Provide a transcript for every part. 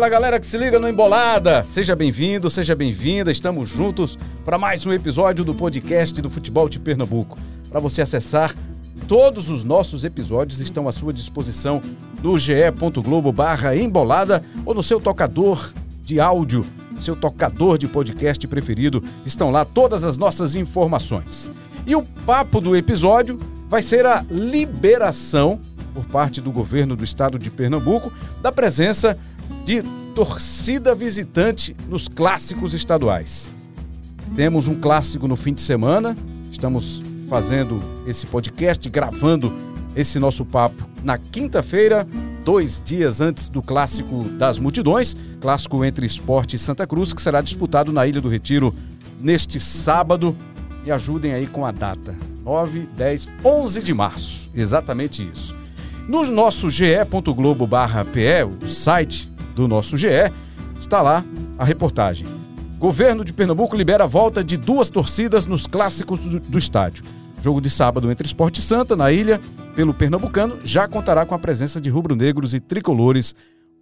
Fala galera que se liga no Embolada! Seja bem-vindo, seja bem-vinda, estamos juntos para mais um episódio do podcast do Futebol de Pernambuco. Para você acessar, todos os nossos episódios estão à sua disposição no ge.globo barra embolada ou no seu tocador de áudio, seu tocador de podcast preferido. Estão lá todas as nossas informações. E o papo do episódio vai ser a liberação por parte do governo do estado de Pernambuco da presença de torcida visitante nos clássicos estaduais. Temos um clássico no fim de semana, estamos fazendo esse podcast, gravando esse nosso papo na quinta-feira, dois dias antes do clássico das multidões, clássico entre Esporte e Santa Cruz, que será disputado na Ilha do Retiro neste sábado. Me ajudem aí com a data: 9, 10, 11 de março. Exatamente isso. No nosso ge.globo.pe, o site do nosso GE, está lá a reportagem. Governo de Pernambuco libera a volta de duas torcidas nos clássicos do, do estádio. Jogo de sábado entre Esporte Santa, na ilha, pelo Pernambucano, já contará com a presença de rubro-negros e tricolores.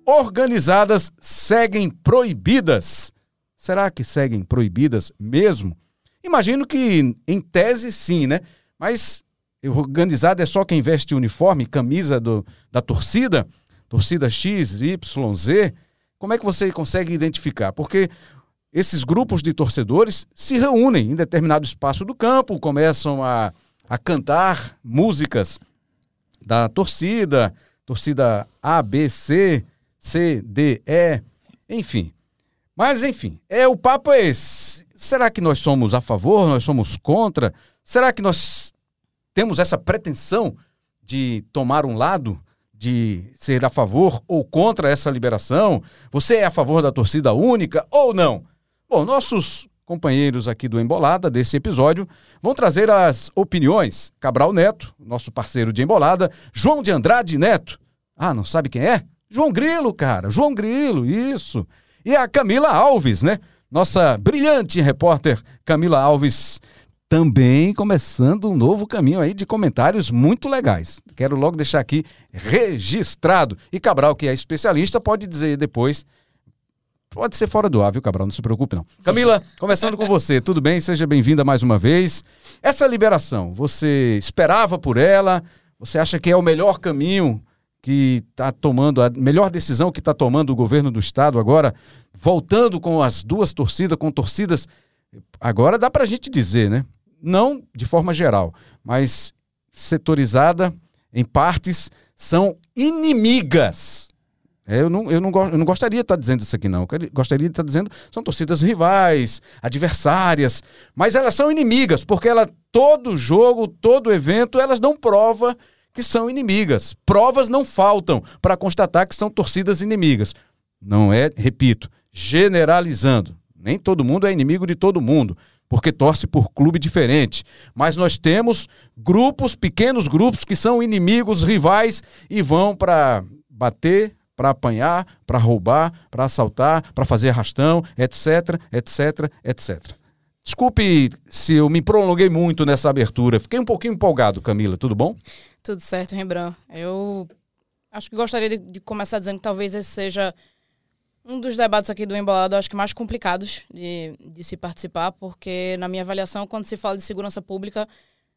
Organizadas seguem proibidas. Será que seguem proibidas mesmo? Imagino que, em tese, sim, né? Mas organizada é só quem veste uniforme, camisa do, da torcida? Torcida X, Y, Z, como é que você consegue identificar? Porque esses grupos de torcedores se reúnem em determinado espaço do campo, começam a, a cantar músicas da torcida, torcida A, B, C, C, D, E, enfim. Mas, enfim, é o papo é esse. Será que nós somos a favor, nós somos contra? Será que nós temos essa pretensão de tomar um lado? De ser a favor ou contra essa liberação? Você é a favor da torcida única ou não? Bom, nossos companheiros aqui do Embolada, desse episódio, vão trazer as opiniões. Cabral Neto, nosso parceiro de Embolada, João de Andrade Neto. Ah, não sabe quem é? João Grilo, cara, João Grilo, isso. E a Camila Alves, né? Nossa brilhante repórter Camila Alves também começando um novo caminho aí de comentários muito legais. Quero logo deixar aqui registrado. E Cabral, que é especialista, pode dizer depois. Pode ser fora do ar, viu, Cabral? Não se preocupe, não. Camila, começando com você. Tudo bem? Seja bem-vinda mais uma vez. Essa liberação, você esperava por ela? Você acha que é o melhor caminho que está tomando, a melhor decisão que está tomando o governo do Estado agora, voltando com as duas torcidas, com torcidas. Agora dá para a gente dizer, né? Não de forma geral, mas setorizada em partes, são inimigas. É, eu, não, eu, não, eu não gostaria de estar dizendo isso aqui, não. Eu gostaria de estar dizendo são torcidas rivais, adversárias, mas elas são inimigas, porque ela, todo jogo, todo evento, elas dão prova que são inimigas. Provas não faltam para constatar que são torcidas inimigas. Não é, repito, generalizando. Nem todo mundo é inimigo de todo mundo porque torce por clube diferente. Mas nós temos grupos, pequenos grupos, que são inimigos, rivais e vão para bater, para apanhar, para roubar, para assaltar, para fazer arrastão, etc, etc, etc. Desculpe se eu me prolonguei muito nessa abertura. Fiquei um pouquinho empolgado, Camila. Tudo bom? Tudo certo, Rembrandt. Eu acho que gostaria de, de começar dizendo que talvez esse seja um dos debates aqui do Embolado, acho que mais complicados de, de se participar, porque, na minha avaliação, quando se fala de segurança pública,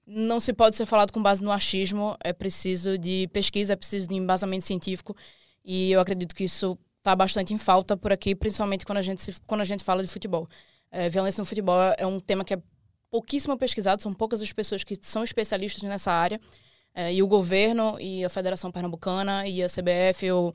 não se pode ser falado com base no achismo, é preciso de pesquisa, é preciso de embasamento científico, e eu acredito que isso está bastante em falta por aqui, principalmente quando a gente, se, quando a gente fala de futebol. É, violência no futebol é um tema que é pouquíssimo pesquisado, são poucas as pessoas que são especialistas nessa área, é, e o governo, e a Federação Pernambucana, e a CBF, o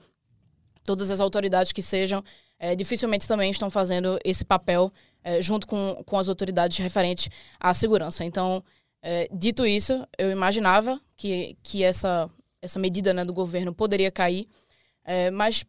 todas as autoridades que sejam, é, dificilmente também estão fazendo esse papel é, junto com, com as autoridades referentes à segurança. Então, é, dito isso, eu imaginava que, que essa, essa medida né, do governo poderia cair, mas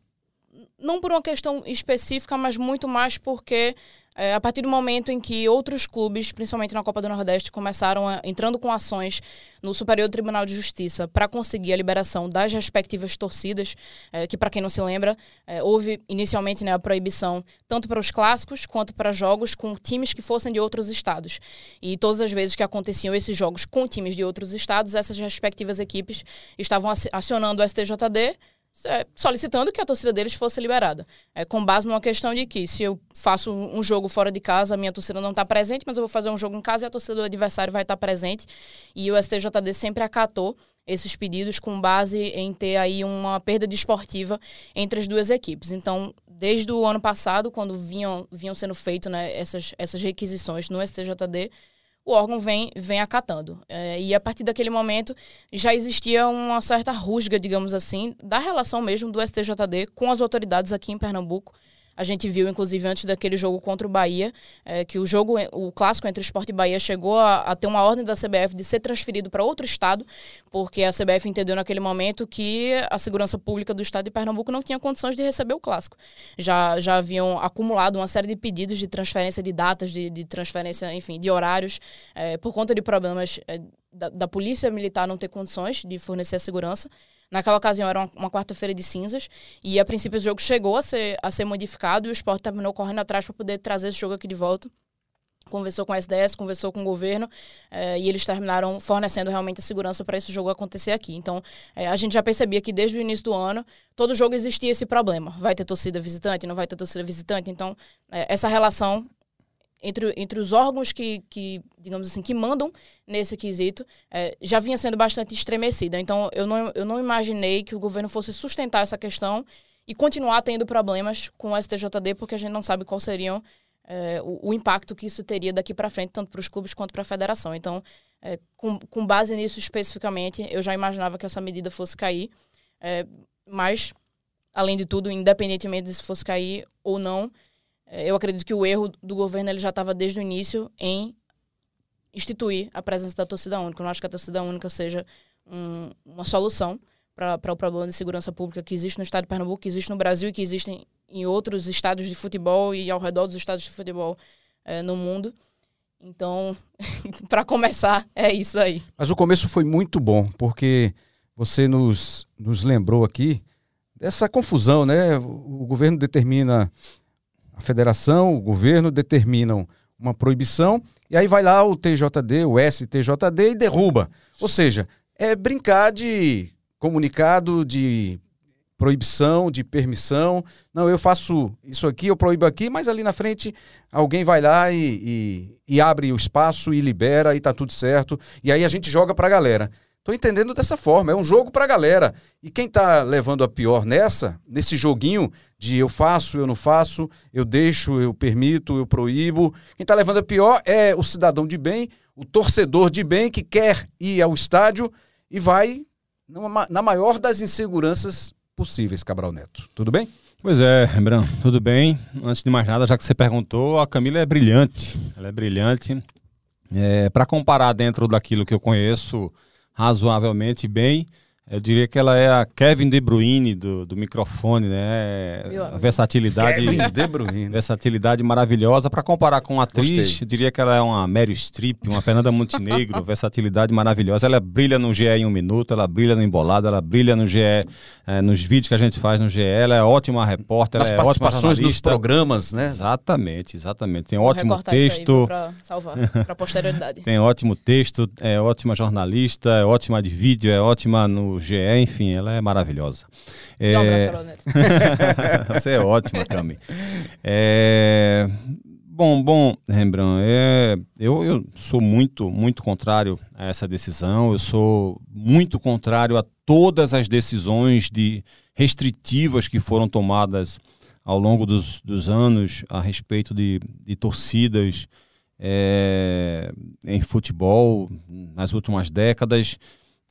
não por uma questão específica, mas muito mais porque é, a partir do momento em que outros clubes, principalmente na Copa do Nordeste, começaram a, entrando com ações no Superior Tribunal de Justiça para conseguir a liberação das respectivas torcidas, é, que para quem não se lembra, é, houve inicialmente né, a proibição tanto para os clássicos quanto para jogos com times que fossem de outros estados. E todas as vezes que aconteciam esses jogos com times de outros estados, essas respectivas equipes estavam acionando o STJD solicitando que a torcida deles fosse liberada. É, com base numa questão de que se eu faço um jogo fora de casa, a minha torcida não está presente, mas eu vou fazer um jogo em casa e a torcida do adversário vai estar tá presente. E o STJD sempre acatou esses pedidos com base em ter aí uma perda desportiva entre as duas equipes. Então, desde o ano passado, quando vinham, vinham sendo feitas né, essas, essas requisições no STJD, o órgão vem, vem acatando. É, e a partir daquele momento já existia uma certa rusga, digamos assim, da relação mesmo do STJD com as autoridades aqui em Pernambuco a gente viu, inclusive, antes daquele jogo contra o Bahia, é, que o jogo, o clássico entre Esporte e Bahia chegou a, a ter uma ordem da CBF de ser transferido para outro estado, porque a CBF entendeu naquele momento que a segurança pública do estado de Pernambuco não tinha condições de receber o clássico. Já, já haviam acumulado uma série de pedidos de transferência de datas, de, de transferência, enfim, de horários, é, por conta de problemas é, da, da polícia militar não ter condições de fornecer a segurança. Naquela ocasião era uma, uma quarta-feira de cinzas e a princípio o jogo chegou a ser, a ser modificado e o esporte terminou correndo atrás para poder trazer esse jogo aqui de volta. Conversou com a SDS, conversou com o governo eh, e eles terminaram fornecendo realmente a segurança para esse jogo acontecer aqui. Então, eh, a gente já percebia que desde o início do ano, todo jogo existia esse problema. Vai ter torcida visitante, não vai ter torcida visitante. Então, eh, essa relação entre, entre os órgãos que, que, digamos assim, que mandam nesse quesito, é, já vinha sendo bastante estremecida. Então, eu não, eu não imaginei que o governo fosse sustentar essa questão e continuar tendo problemas com o STJD, porque a gente não sabe qual seriam é, o, o, impacto que isso teria daqui para frente, tanto para os clubes quanto para a federação. Então, é, com, com base nisso especificamente, eu já imaginava que essa medida fosse cair, é, mas, além de tudo, independentemente de se fosse cair ou não, eu acredito que o erro do governo ele já estava desde o início em instituir a presença da torcida única. Eu não acho que a torcida única seja um, uma solução para o problema de segurança pública que existe no estado de Pernambuco, que existe no Brasil e que existe em outros estados de futebol e ao redor dos estados de futebol é, no mundo. Então, para começar, é isso aí. Mas o começo foi muito bom, porque você nos, nos lembrou aqui dessa confusão, né? O governo determina a federação, o governo determinam uma proibição e aí vai lá o TJD, o STJD e derruba. Ou seja, é brincar de comunicado de proibição, de permissão. Não, eu faço isso aqui, eu proíbo aqui, mas ali na frente alguém vai lá e, e, e abre o espaço e libera e tá tudo certo. E aí a gente joga para a galera. Tô entendendo dessa forma, é um jogo para a galera. E quem tá levando a pior nessa, nesse joguinho de eu faço, eu não faço, eu deixo, eu permito, eu proíbo, quem tá levando a pior é o cidadão de bem, o torcedor de bem que quer ir ao estádio e vai na maior das inseguranças possíveis, Cabral Neto. Tudo bem? Pois é, Rembrandt, tudo bem. Antes de mais nada, já que você perguntou, a Camila é brilhante. Ela é brilhante. É, para comparar dentro daquilo que eu conheço, razoavelmente bem. Eu diria que ela é a Kevin De Bruyne do, do microfone, né? A versatilidade, Kevin De Bruyne. versatilidade maravilhosa. Para comparar com a atriz, Gostei. eu diria que ela é uma Mary Streep, uma Fernanda Montenegro, versatilidade maravilhosa. Ela brilha no GE em um minuto, ela brilha no embolado, ela brilha no GE, é, nos vídeos que a gente faz no GE. Ela é ótima repórter, Nas ela é ótima jornalista. nos programas, né? Exatamente, exatamente. Tem Vou ótimo texto. Para salvar, para posterioridade. Tem ótimo texto, é ótima jornalista, é ótima de vídeo, é ótima no GE, enfim, ela é maravilhosa. É... Um abraço, Você é ótima, Cami. É... Bom, bom, Rembrandt, é, eu, eu sou muito, muito contrário a essa decisão. Eu sou muito contrário a todas as decisões de restritivas que foram tomadas ao longo dos, dos anos a respeito de, de torcidas é, em futebol nas últimas décadas.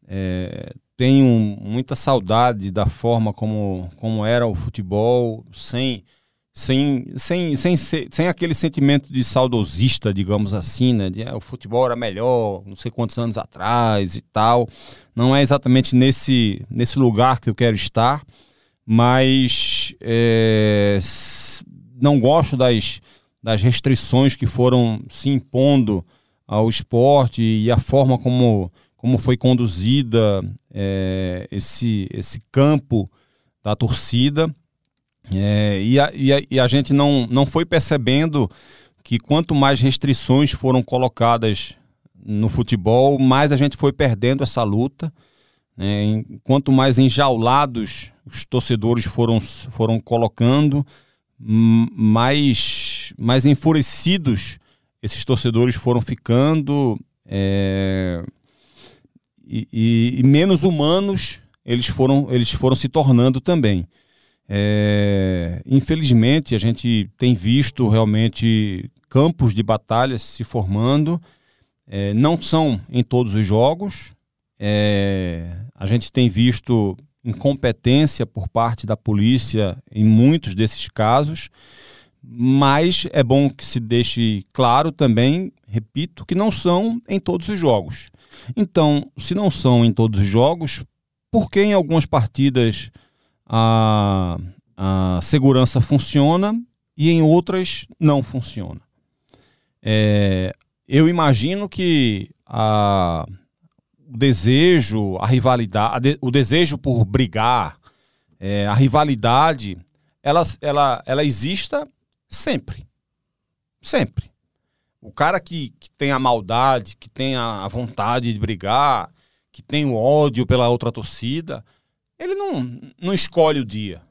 É, tenho muita saudade da forma como, como era o futebol, sem, sem, sem, sem, sem aquele sentimento de saudosista, digamos assim, né? De, ah, o futebol era melhor, não sei quantos anos atrás e tal. Não é exatamente nesse, nesse lugar que eu quero estar, mas é, não gosto das, das restrições que foram se impondo ao esporte e a forma como como foi conduzida é, esse, esse campo da torcida. É, e, a, e, a, e, a, gente não, não foi percebendo que quanto mais restrições foram colocadas no futebol, mais a gente foi perdendo essa luta. Né? Quanto mais enjaulados os torcedores foram, foram colocando, mais, mais enfurecidos esses torcedores foram ficando é, e, e, menos humanos eles foram, eles foram se tornando também. É, infelizmente, a gente tem visto realmente campos de batalhas se formando. É, não são em todos os jogos. É, a gente tem visto incompetência por parte da polícia em muitos desses casos, mas é bom que se deixe claro também, repito, que não são em todos os jogos. Então, se não são em todos os jogos, por que em algumas partidas a, a segurança funciona e em outras não funciona? É, eu imagino que a, o desejo, a rivalidade, o desejo por brigar, é, a rivalidade, ela, ela, ela exista sempre. Sempre. O cara que, que tem a maldade, que tem a vontade de brigar, que tem o ódio pela outra torcida, ele não, não escolhe o dia.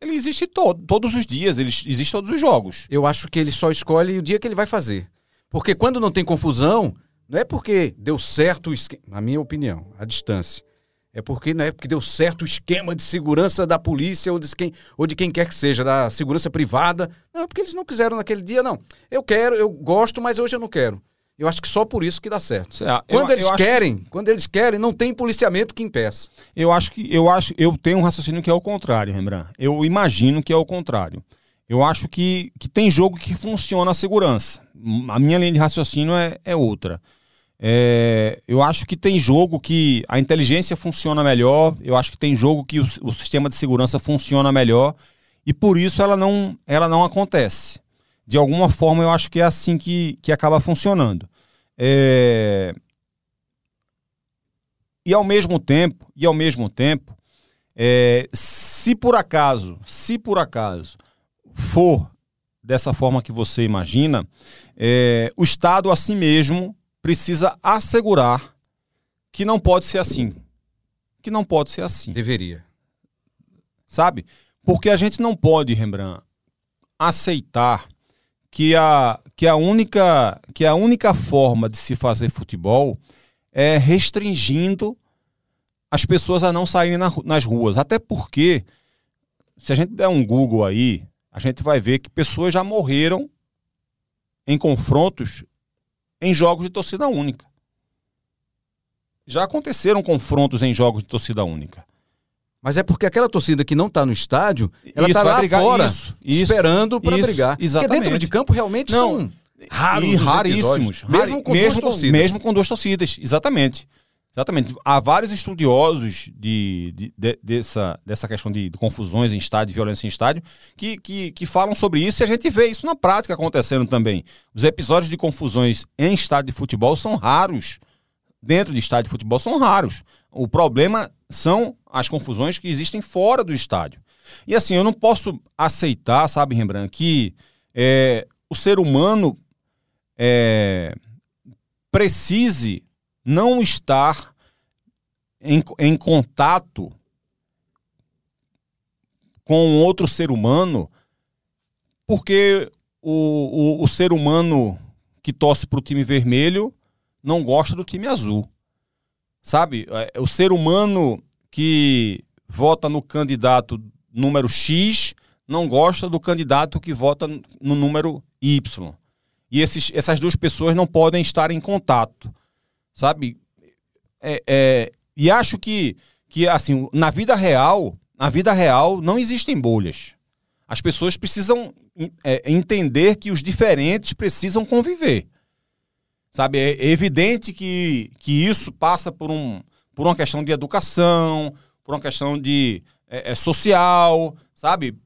Ele existe todo, todos os dias, ele existe todos os jogos. Eu acho que ele só escolhe o dia que ele vai fazer. Porque quando não tem confusão, não é porque deu certo o esquema, na minha opinião, a distância. É porque não é porque deu certo o esquema de segurança da polícia ou de quem, ou de quem quer que seja, da segurança privada. Não, é porque eles não quiseram naquele dia, não. Eu quero, eu gosto, mas hoje eu não quero. Eu acho que só por isso que dá certo. É, quando eu, eles eu querem, que... quando eles querem, não tem policiamento que impeça. Eu acho que eu acho, eu tenho um raciocínio que é o contrário, Rembrandt. Eu imagino que é o contrário. Eu acho que, que tem jogo que funciona a segurança. A minha linha de raciocínio é, é outra. É, eu acho que tem jogo que a inteligência funciona melhor, eu acho que tem jogo que o, o, sistema de segurança funciona melhor e por isso ela não, ela não acontece. De alguma forma eu acho que é assim que, que acaba funcionando. É, e ao mesmo tempo, e ao mesmo tempo, é, se por acaso, se por acaso for dessa forma que você imagina, é, o Estado a si mesmo precisa assegurar que não pode ser assim. Que não pode ser assim. Deveria. Sabe? Porque a gente não pode, Rembrandt, aceitar que a, que a, única, que a única forma de se fazer futebol é restringindo as pessoas a não saírem na, nas ruas. Até porque, se a gente der um Google aí, a gente vai ver que pessoas já morreram em confrontos em jogos de torcida única. Já aconteceram confrontos em jogos de torcida única. Mas é porque aquela torcida que não está no estádio, ela está lá brigar, fora, isso, isso, esperando para brigar. Exatamente. Porque dentro de campo realmente não, são raros e raríssimos. Mesmo com, mesmo, mesmo com duas torcidas, exatamente. Exatamente. Há vários estudiosos de, de, de, dessa, dessa questão de, de, confusões em estádio, violência em estádio, que, que, que falam sobre isso e a gente vê isso na prática acontecendo também. Os episódios de confusões em estádio de futebol são raros. Dentro de estádio de futebol são raros. O problema são as confusões que existem fora do estádio. E assim, eu não posso aceitar, sabe, Rembrandt, que é, o ser humano é, precise não estar em, em contato com outro ser humano, porque o, o, o ser humano que torce para o time vermelho não gosta do time azul. Sabe? É, o ser humano que vota no candidato número X não gosta do candidato que vota no número Y. E esses, essas duas pessoas não podem estar em contato sabe? É, é, e acho que, que, assim, na vida real, na vida real não existem bolhas. As pessoas precisam é, entender que os diferentes precisam conviver. Sabe, é evidente que, que isso passa por, um, por uma questão de educação, por uma questão de é, é social, sabe?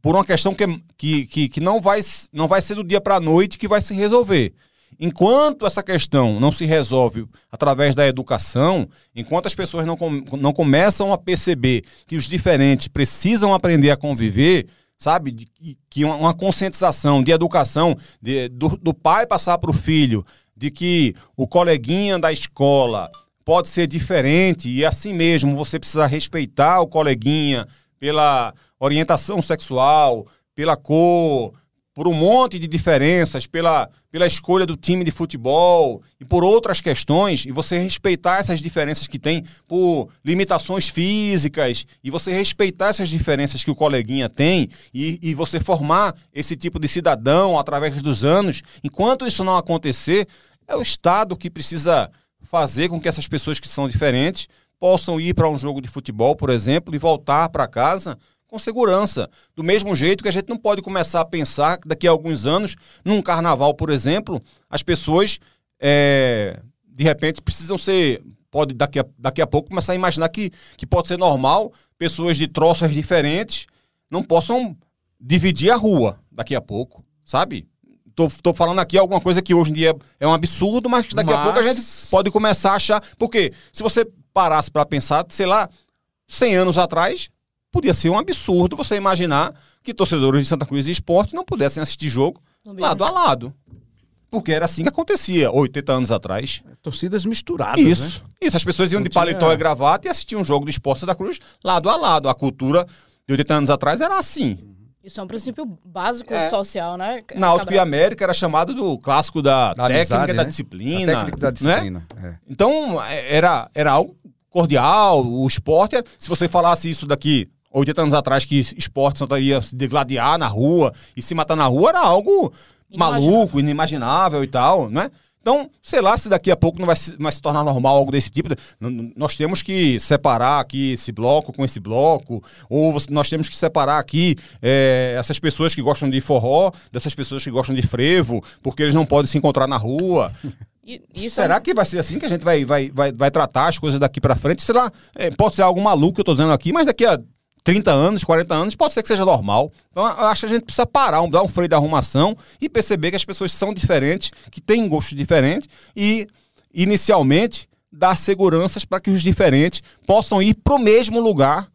Por uma questão que, que, que, que não, vai, não vai ser do dia para a noite que vai se resolver. Enquanto essa questão não se resolve através da educação, enquanto as pessoas não, com, não começam a perceber que os diferentes precisam aprender a conviver, sabe? De, que uma, uma conscientização de educação, de, do, do pai passar para o filho, de que o coleguinha da escola pode ser diferente e assim mesmo você precisa respeitar o coleguinha pela orientação sexual, pela cor, por um monte de diferenças, pela, pela escolha do time de futebol e por outras questões, e você respeitar essas diferenças que tem por limitações físicas, e você respeitar essas diferenças que o coleguinha tem, e, e você formar esse tipo de cidadão através dos anos, enquanto isso não acontecer, é o Estado que precisa fazer com que essas pessoas que são diferentes possam ir para um jogo de futebol, por exemplo, e voltar para casa com segurança. Do mesmo jeito que a gente não pode começar a pensar que daqui a alguns anos, num carnaval, por exemplo, as pessoas é, de repente precisam ser. Pode daqui a, daqui a pouco começar a imaginar que, que pode ser normal pessoas de troças diferentes não possam dividir a rua daqui a pouco, sabe? Tô, tô falando aqui alguma coisa que hoje em dia é um absurdo, mas daqui mas... a pouco a gente pode começar a achar. Porque se você parasse para pensar, sei lá, 100 anos atrás, podia ser um absurdo você imaginar que torcedores de Santa Cruz e Esporte não pudessem assistir jogo lado a lado. Porque era assim que acontecia 80 anos atrás. Torcidas misturadas. Isso. Né? Isso. As pessoas iam não de paletó tinha... e gravata e assistiam um jogo do Esporte Santa Cruz lado a lado. A cultura de 80 anos atrás era assim. Isso é um princípio básico é. social, né? Náutico e América era chamado do clássico da, da técnica amizade, da né? disciplina. A técnica da disciplina. Né? É. Então, é, era, era algo cordial. O esporte, se você falasse isso daqui 80 anos atrás que esporte Santa ia se degladiar na rua e se matar na rua era algo maluco, inimaginável e tal, né? Então, sei lá se daqui a pouco não vai se, vai se tornar normal algo desse tipo. Nós temos que separar aqui esse bloco com esse bloco, ou nós temos que separar aqui é, essas pessoas que gostam de forró dessas pessoas que gostam de frevo, porque eles não podem se encontrar na rua. Será é... que vai ser assim que a gente vai, vai, vai, vai tratar as coisas daqui para frente? Sei lá, é, pode ser algo maluco que eu tô dizendo aqui, mas daqui a 30 anos, 40 anos, pode ser que seja normal. Então, eu acho que a gente precisa parar, dar um freio de arrumação e perceber que as pessoas são diferentes, que têm gostos diferentes e, inicialmente, dar seguranças para que os diferentes possam ir para o mesmo lugar,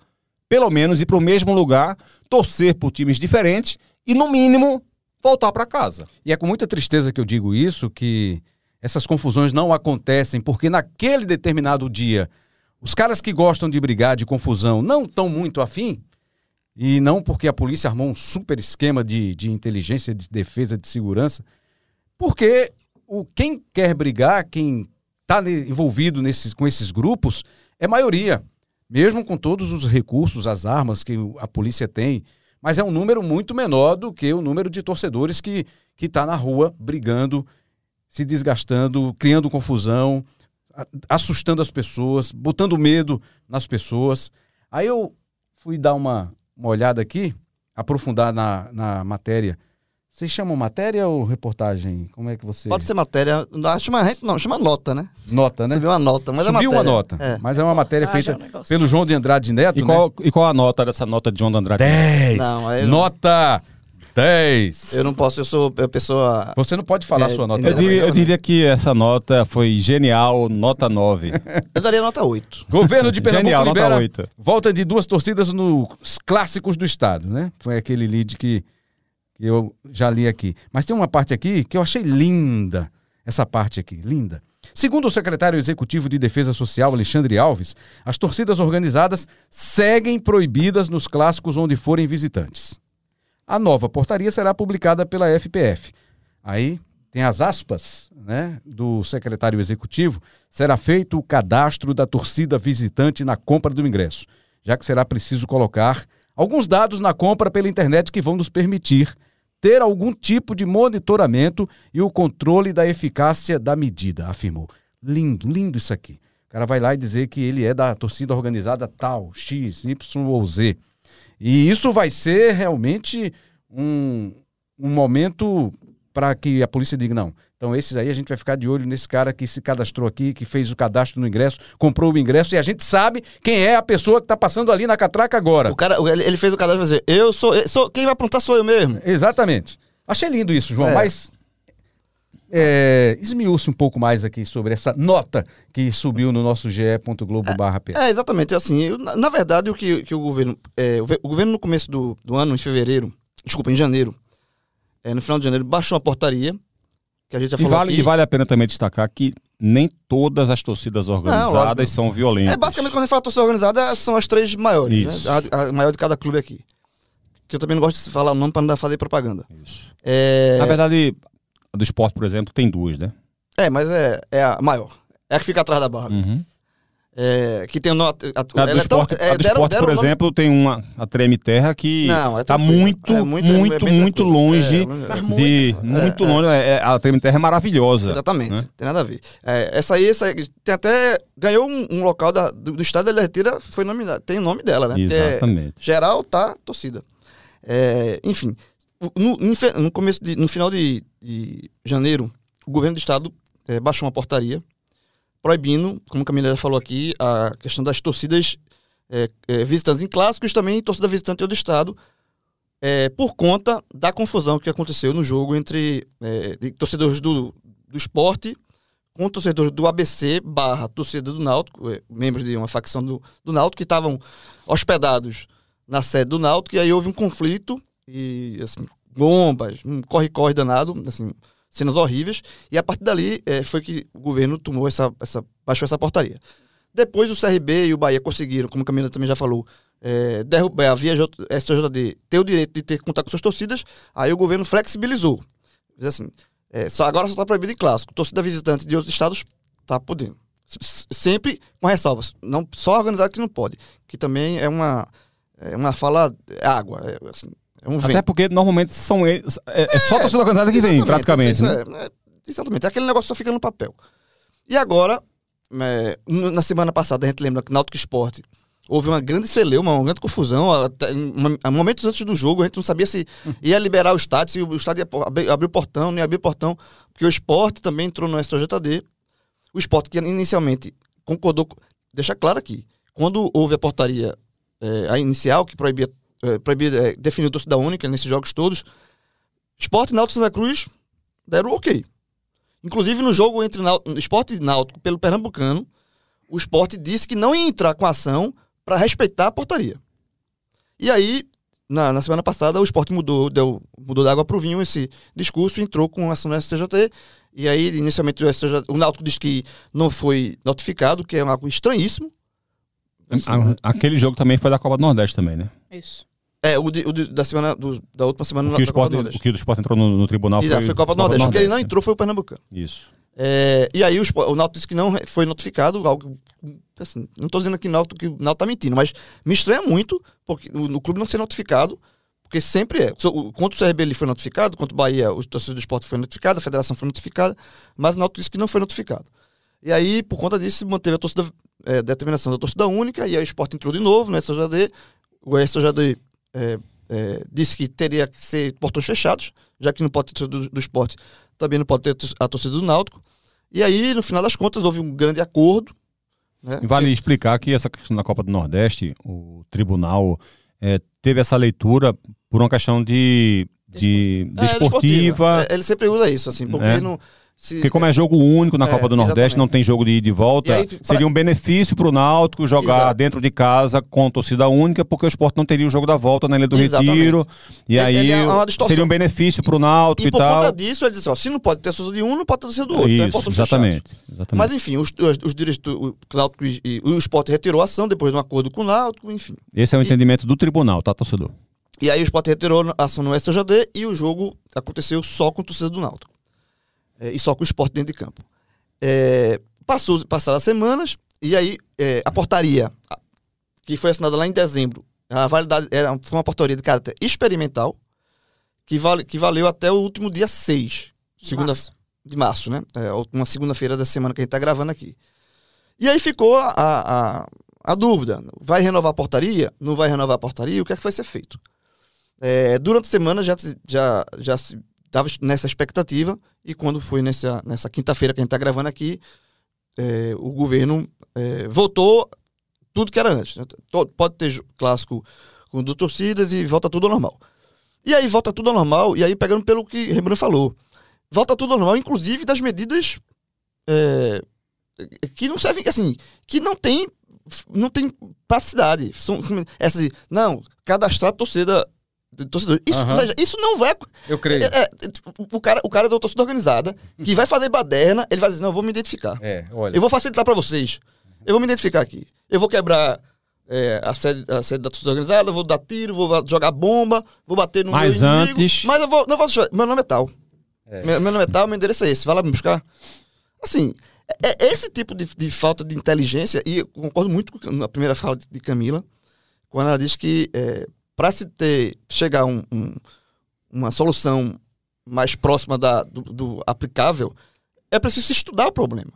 pelo menos ir para o mesmo lugar, torcer por times diferentes e, no mínimo, voltar para casa. E é com muita tristeza que eu digo isso, que essas confusões não acontecem, porque naquele determinado dia os caras que gostam de brigar, de confusão, não estão muito afim, e não porque a polícia armou um super esquema de, de inteligência, de defesa, de segurança, porque o, quem quer brigar, quem está envolvido nesses, com esses grupos, é maioria. Mesmo com todos os recursos, as armas que a polícia tem, mas é um número muito menor do que o número de torcedores que está na rua brigando, se desgastando, criando confusão, assustando as pessoas, botando medo nas pessoas. Aí eu fui dar uma, uma olhada aqui, aprofundar na, na matéria. Vocês chamam matéria ou reportagem? Como é que você. Pode ser matéria. Chama, não, chama nota, né? Nota, né? Subiu uma nota, mas Subiu é matéria. uma nota. É. Mas é uma matéria feita um pelo João de Andrade Neto. E qual, né? e qual a nota dessa nota de João de Andrade Neto? 10. Não, Nota 10. Eu não posso, eu sou a pessoa. Você não pode falar é, sua nota. Eu diria, eu diria, que essa nota foi genial, nota 9. eu daria nota 8. Governo de Pernambuco genial, libera nota 8. volta de duas torcidas nos clássicos do estado, né? Foi aquele lead que, que eu já li aqui. Mas tem uma parte aqui que eu achei linda. Essa parte aqui, linda. Segundo o secretário executivo de Defesa Social, Alexandre Alves, as torcidas organizadas seguem proibidas nos clássicos onde forem visitantes. A nova portaria será publicada pela FPF. Aí tem as aspas né, do secretário executivo: será feito o cadastro da torcida visitante na compra do ingresso, já que será preciso colocar alguns dados na compra pela internet que vão nos permitir ter algum tipo de monitoramento e o controle da eficácia da medida, afirmou. Lindo, lindo isso aqui. O cara vai lá e dizer que ele é da torcida organizada tal, X, Y ou Z. E isso vai ser realmente um, um momento para que a polícia diga: não, então esses aí a gente vai ficar de olho nesse cara que se cadastrou aqui, que fez o cadastro no ingresso, comprou o ingresso e a gente sabe quem é a pessoa que está passando ali na catraca agora. O cara, ele fez o cadastro e vai dizer: eu sou, sou, quem vai apontar sou eu mesmo. Exatamente. Achei lindo isso, João, é. mas é, esmiúce um pouco mais aqui sobre essa nota que subiu no nosso ge.globo É, é, exatamente. Assim, eu, na, na, verdade, o que, que o governo. É, o, o, governo, no começo do, do, ano, em fevereiro, desculpa, em janeiro, é, no final de janeiro, baixou uma portaria. Que a gente já falou e vale, aqui. E vale a pena também destacar que nem todas as torcidas organizadas lógico. são violentas. É basicamente quando a gente fala torcida organizada, são as três maiores, né? A, a maior de cada clube aqui. Que eu também não gosto de falar o nome para não fazer propaganda. Isso. É, Na verdade, a do esporte, por exemplo, tem duas, né? é, mas é, é a maior. É a que fica atrás da barra. Uhum. É, que tem o nome. A, A do ela é tão- esporte, é, a do deram- esporte, deram por nome- exemplo, tem uma, a Treme Terra que Não, é tá tranquilo. muito, É muito, é muito, tranquilo. longe É, é, muito. de... Muito É, longe. é, é, a Treme Terra é maravilhosa. Exatamente, né? tem nada a ver. É, essa aí, essa aí, tem até. Ganhou um, um local da- do, do estado da Lerteira, foi nominado. Tem o nome dela, né? É Exatamente. geral tá torcida. É, enfim, no, no começo de, no final de, de janeiro, o governo do estado é, baixou uma portaria proibindo, como a Camila já falou aqui, a questão das torcidas é, é, visitantes em clássicos também torcida visitante do estado, é, por conta da confusão que aconteceu no jogo entre é, torcedores do, do esporte com torcedores do ABC barra torcida do Náutico, é, membros de uma facção do, do Náutico, que estavam hospedados na sede do Náutico, e aí houve um conflito, e assim, bombas, um corre-corre danado, assim, cenas horríveis, e a partir dali é, foi que o governo tomou essa, essa, baixou essa portaria. Depois o CRB e o Bahia conseguiram, como a Camila também já falou, é, derrubar a via STJD ter o direito de ter contato com suas torcidas, aí o governo flexibilizou. Diz assim, é, só, agora só está proibido em clássico. Torcida visitante de outros estados está podendo. Sempre com ressalvas. Não, só organizado que não pode. Que também é uma, é uma fala água. É, assim, é um Até porque normalmente são eles. É, é só a torcida organizada que vem, praticamente. né? é- é- exatamente. Aquele negócio só fica no papel. E agora, é, na semana passada, a gente lembra que Náutico Esporte houve uma grande celeuma, uma grande confusão. Uma- em momentos antes do jogo, a gente não sabia se ia liberar o estádio, se o estádio ia abrir, o portão, não ia abrir o portão, porque o esporte também entrou no STJD. O esporte que inicialmente concordou. Deixa claro aqui, quando houve a portaria é, a inicial, que proibia, é, proibia é, definiu torcida única nesses jogos todos, Esporte e Náutico Santa Cruz deram ok. Inclusive no jogo entre Nau- Esporte e Náutico pelo Pernambucano, o Esporte disse que não ia entrar com ação para respeitar a portaria. E aí, na, na semana passada, o Esporte mudou, deu, mudou da água para o vinho esse discurso, entrou com ação no STJT. E aí, inicialmente, o, STJ, o Náutico disse que não foi notificado, que é algo estranhíssimo. A- Aquele jogo também foi da Copa do Nordeste também, né? Isso. É, o, de- o de- da semana do- da última semana O na que o, da Copa esporte, o Nordeste. que o esporte entrou no, no tribunal Exato, foi, foi Copa do Nordeste. O que ele não entrou foi o Pernambucano. Isso. É, e aí o, o Náutico disse que não foi notificado, algo assim, não estou dizendo que o Náutico, que o Náutico tá mentindo, mas me estranha muito porque o, o clube não ser notificado, porque sempre é. So- o- Quanto o CRB ele foi notificado, quanto o Bahia, o torcedor do esporte foi notificado, a federação foi notificada, mas o Náutico disse que não foi notificado. E aí, por conta disso, manteve a torcida, é, determinação da torcida única, e aí o esporte entrou de novo no SJD, o SJD é, é, disse que teria que ser portões fechados, já que não pode ter torcida do, do esporte, também não pode ter a torcida do Náutico. E aí, no final das contas, houve um grande acordo. Né? Vale explicar que essa questão da Copa do Nordeste, o tribunal eh, teve essa leitura por uma questão de, de É, desportiva. É, ele sempre usa isso, assim, porque É. não. Se, Porque como é jogo único na É, Copa do Nordeste, exatamente. não tem jogo de ida e volta, E aí, seria um benefício para o Náutico jogar Exato. dentro de casa com torcida única, porque o esporte não teria o jogo da volta na Ilha do Exatamente. Retiro. E Ele- aí ele é seria um benefício para o Náutico e e, por tal. conta disso, ele disse: ó, se não pode ter torcida de um, não pode ter torcida do outro. então é Isso, portões fechados. exatamente. exatamente. Mas enfim, os, os, os direitos o Náutico e, e o esporte retirou a ação depois de um acordo com o Náutico, enfim. Esse é o e- entendimento do tribunal, tá, torcedor? E aí o esporte retirou a ação no STJD e o jogo aconteceu só com torcida do Náutico. É, e só com o esporte dentro de campo. É, passou, passaram as semanas e aí é, a portaria, que foi assinada lá em dezembro, a validade era, foi uma portaria de caráter experimental que, vale, que valeu até o último dia 6 segunda, Março. de março, né? É, uma segunda-feira da semana que a gente está gravando aqui. E aí ficou a, a, a dúvida: vai renovar a portaria? Não vai renovar a portaria? O que é que vai ser feito? É, durante a semana já já já se estava nessa expectativa e quando foi nessa, nessa quinta-feira que a gente está gravando aqui, é, o governo é, voltou tudo que era antes. né? Pode ter clássico com duas torcidas e volta tudo ao normal. E aí volta tudo ao normal, e aí pegando pelo que Rembrandt falou, volta tudo ao normal, inclusive das medidas é, que não servem, assim, que não tem, não tem praticidade. São essas, não, cadastrar torcida de torcedores. Isso, Aham. veja, isso não vai. Eu creio. É, é, o, cara, o cara da torcida organizada, que vai fazer baderna, ele vai dizer: não, eu vou me identificar. É, olha. Eu vou facilitar pra vocês. Eu vou me identificar aqui. Eu vou quebrar é, a, sede, a sede da torcida organizada, vou dar tiro, vou jogar bomba, vou bater no Mas meu inimigo. antes- Mas eu vou. Não vou meu nome é tal. É. Meu, meu nome é tal, meu endereço é esse. Vai lá me buscar. Assim, é, é esse tipo de, de falta de inteligência, e eu concordo muito com a primeira fala de, de Camila, quando ela diz que é, para se ter, chegar um, um- uma solução mais próxima da, do, do aplicável, é preciso estudar o problema.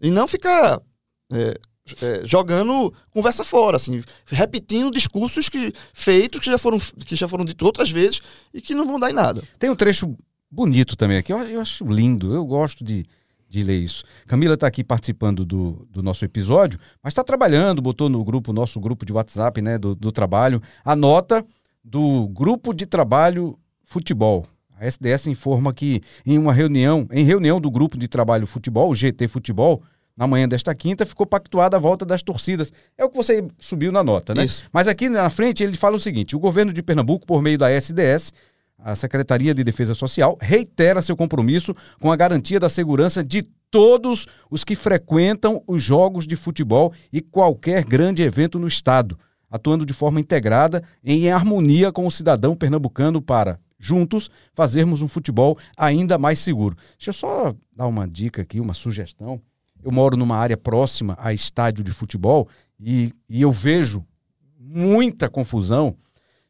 E não ficar é, é, jogando conversa fora, assim, repetindo discursos que, feitos que já, foram, que já foram ditos outras vezes e que não vão dar em nada. Tem um trecho bonito também aqui. Eu, eu acho lindo. Eu gosto de, de ler isso. Camila está aqui participando do, do nosso episódio, mas está trabalhando, botou no grupo, nosso grupo de WhatsApp, né, do, do trabalho, a nota do grupo de trabalho futebol. A SDS informa que em uma reunião, em reunião do grupo de trabalho futebol, o GT Futebol, na manhã desta quinta, ficou pactuada a volta das torcidas. É o que você subiu na nota, né? Isso. Mas aqui na frente ele fala o seguinte: o governo de Pernambuco, por meio da SDS, a Secretaria de Defesa Social reitera seu compromisso com a garantia da segurança de todos os que frequentam os jogos de futebol e qualquer grande evento no Estado, atuando de forma integrada em harmonia com o cidadão pernambucano para, juntos, fazermos um futebol ainda mais seguro. Deixa eu só dar uma dica aqui, uma sugestão. Eu moro numa área próxima a estádio de futebol e, e eu vejo muita confusão.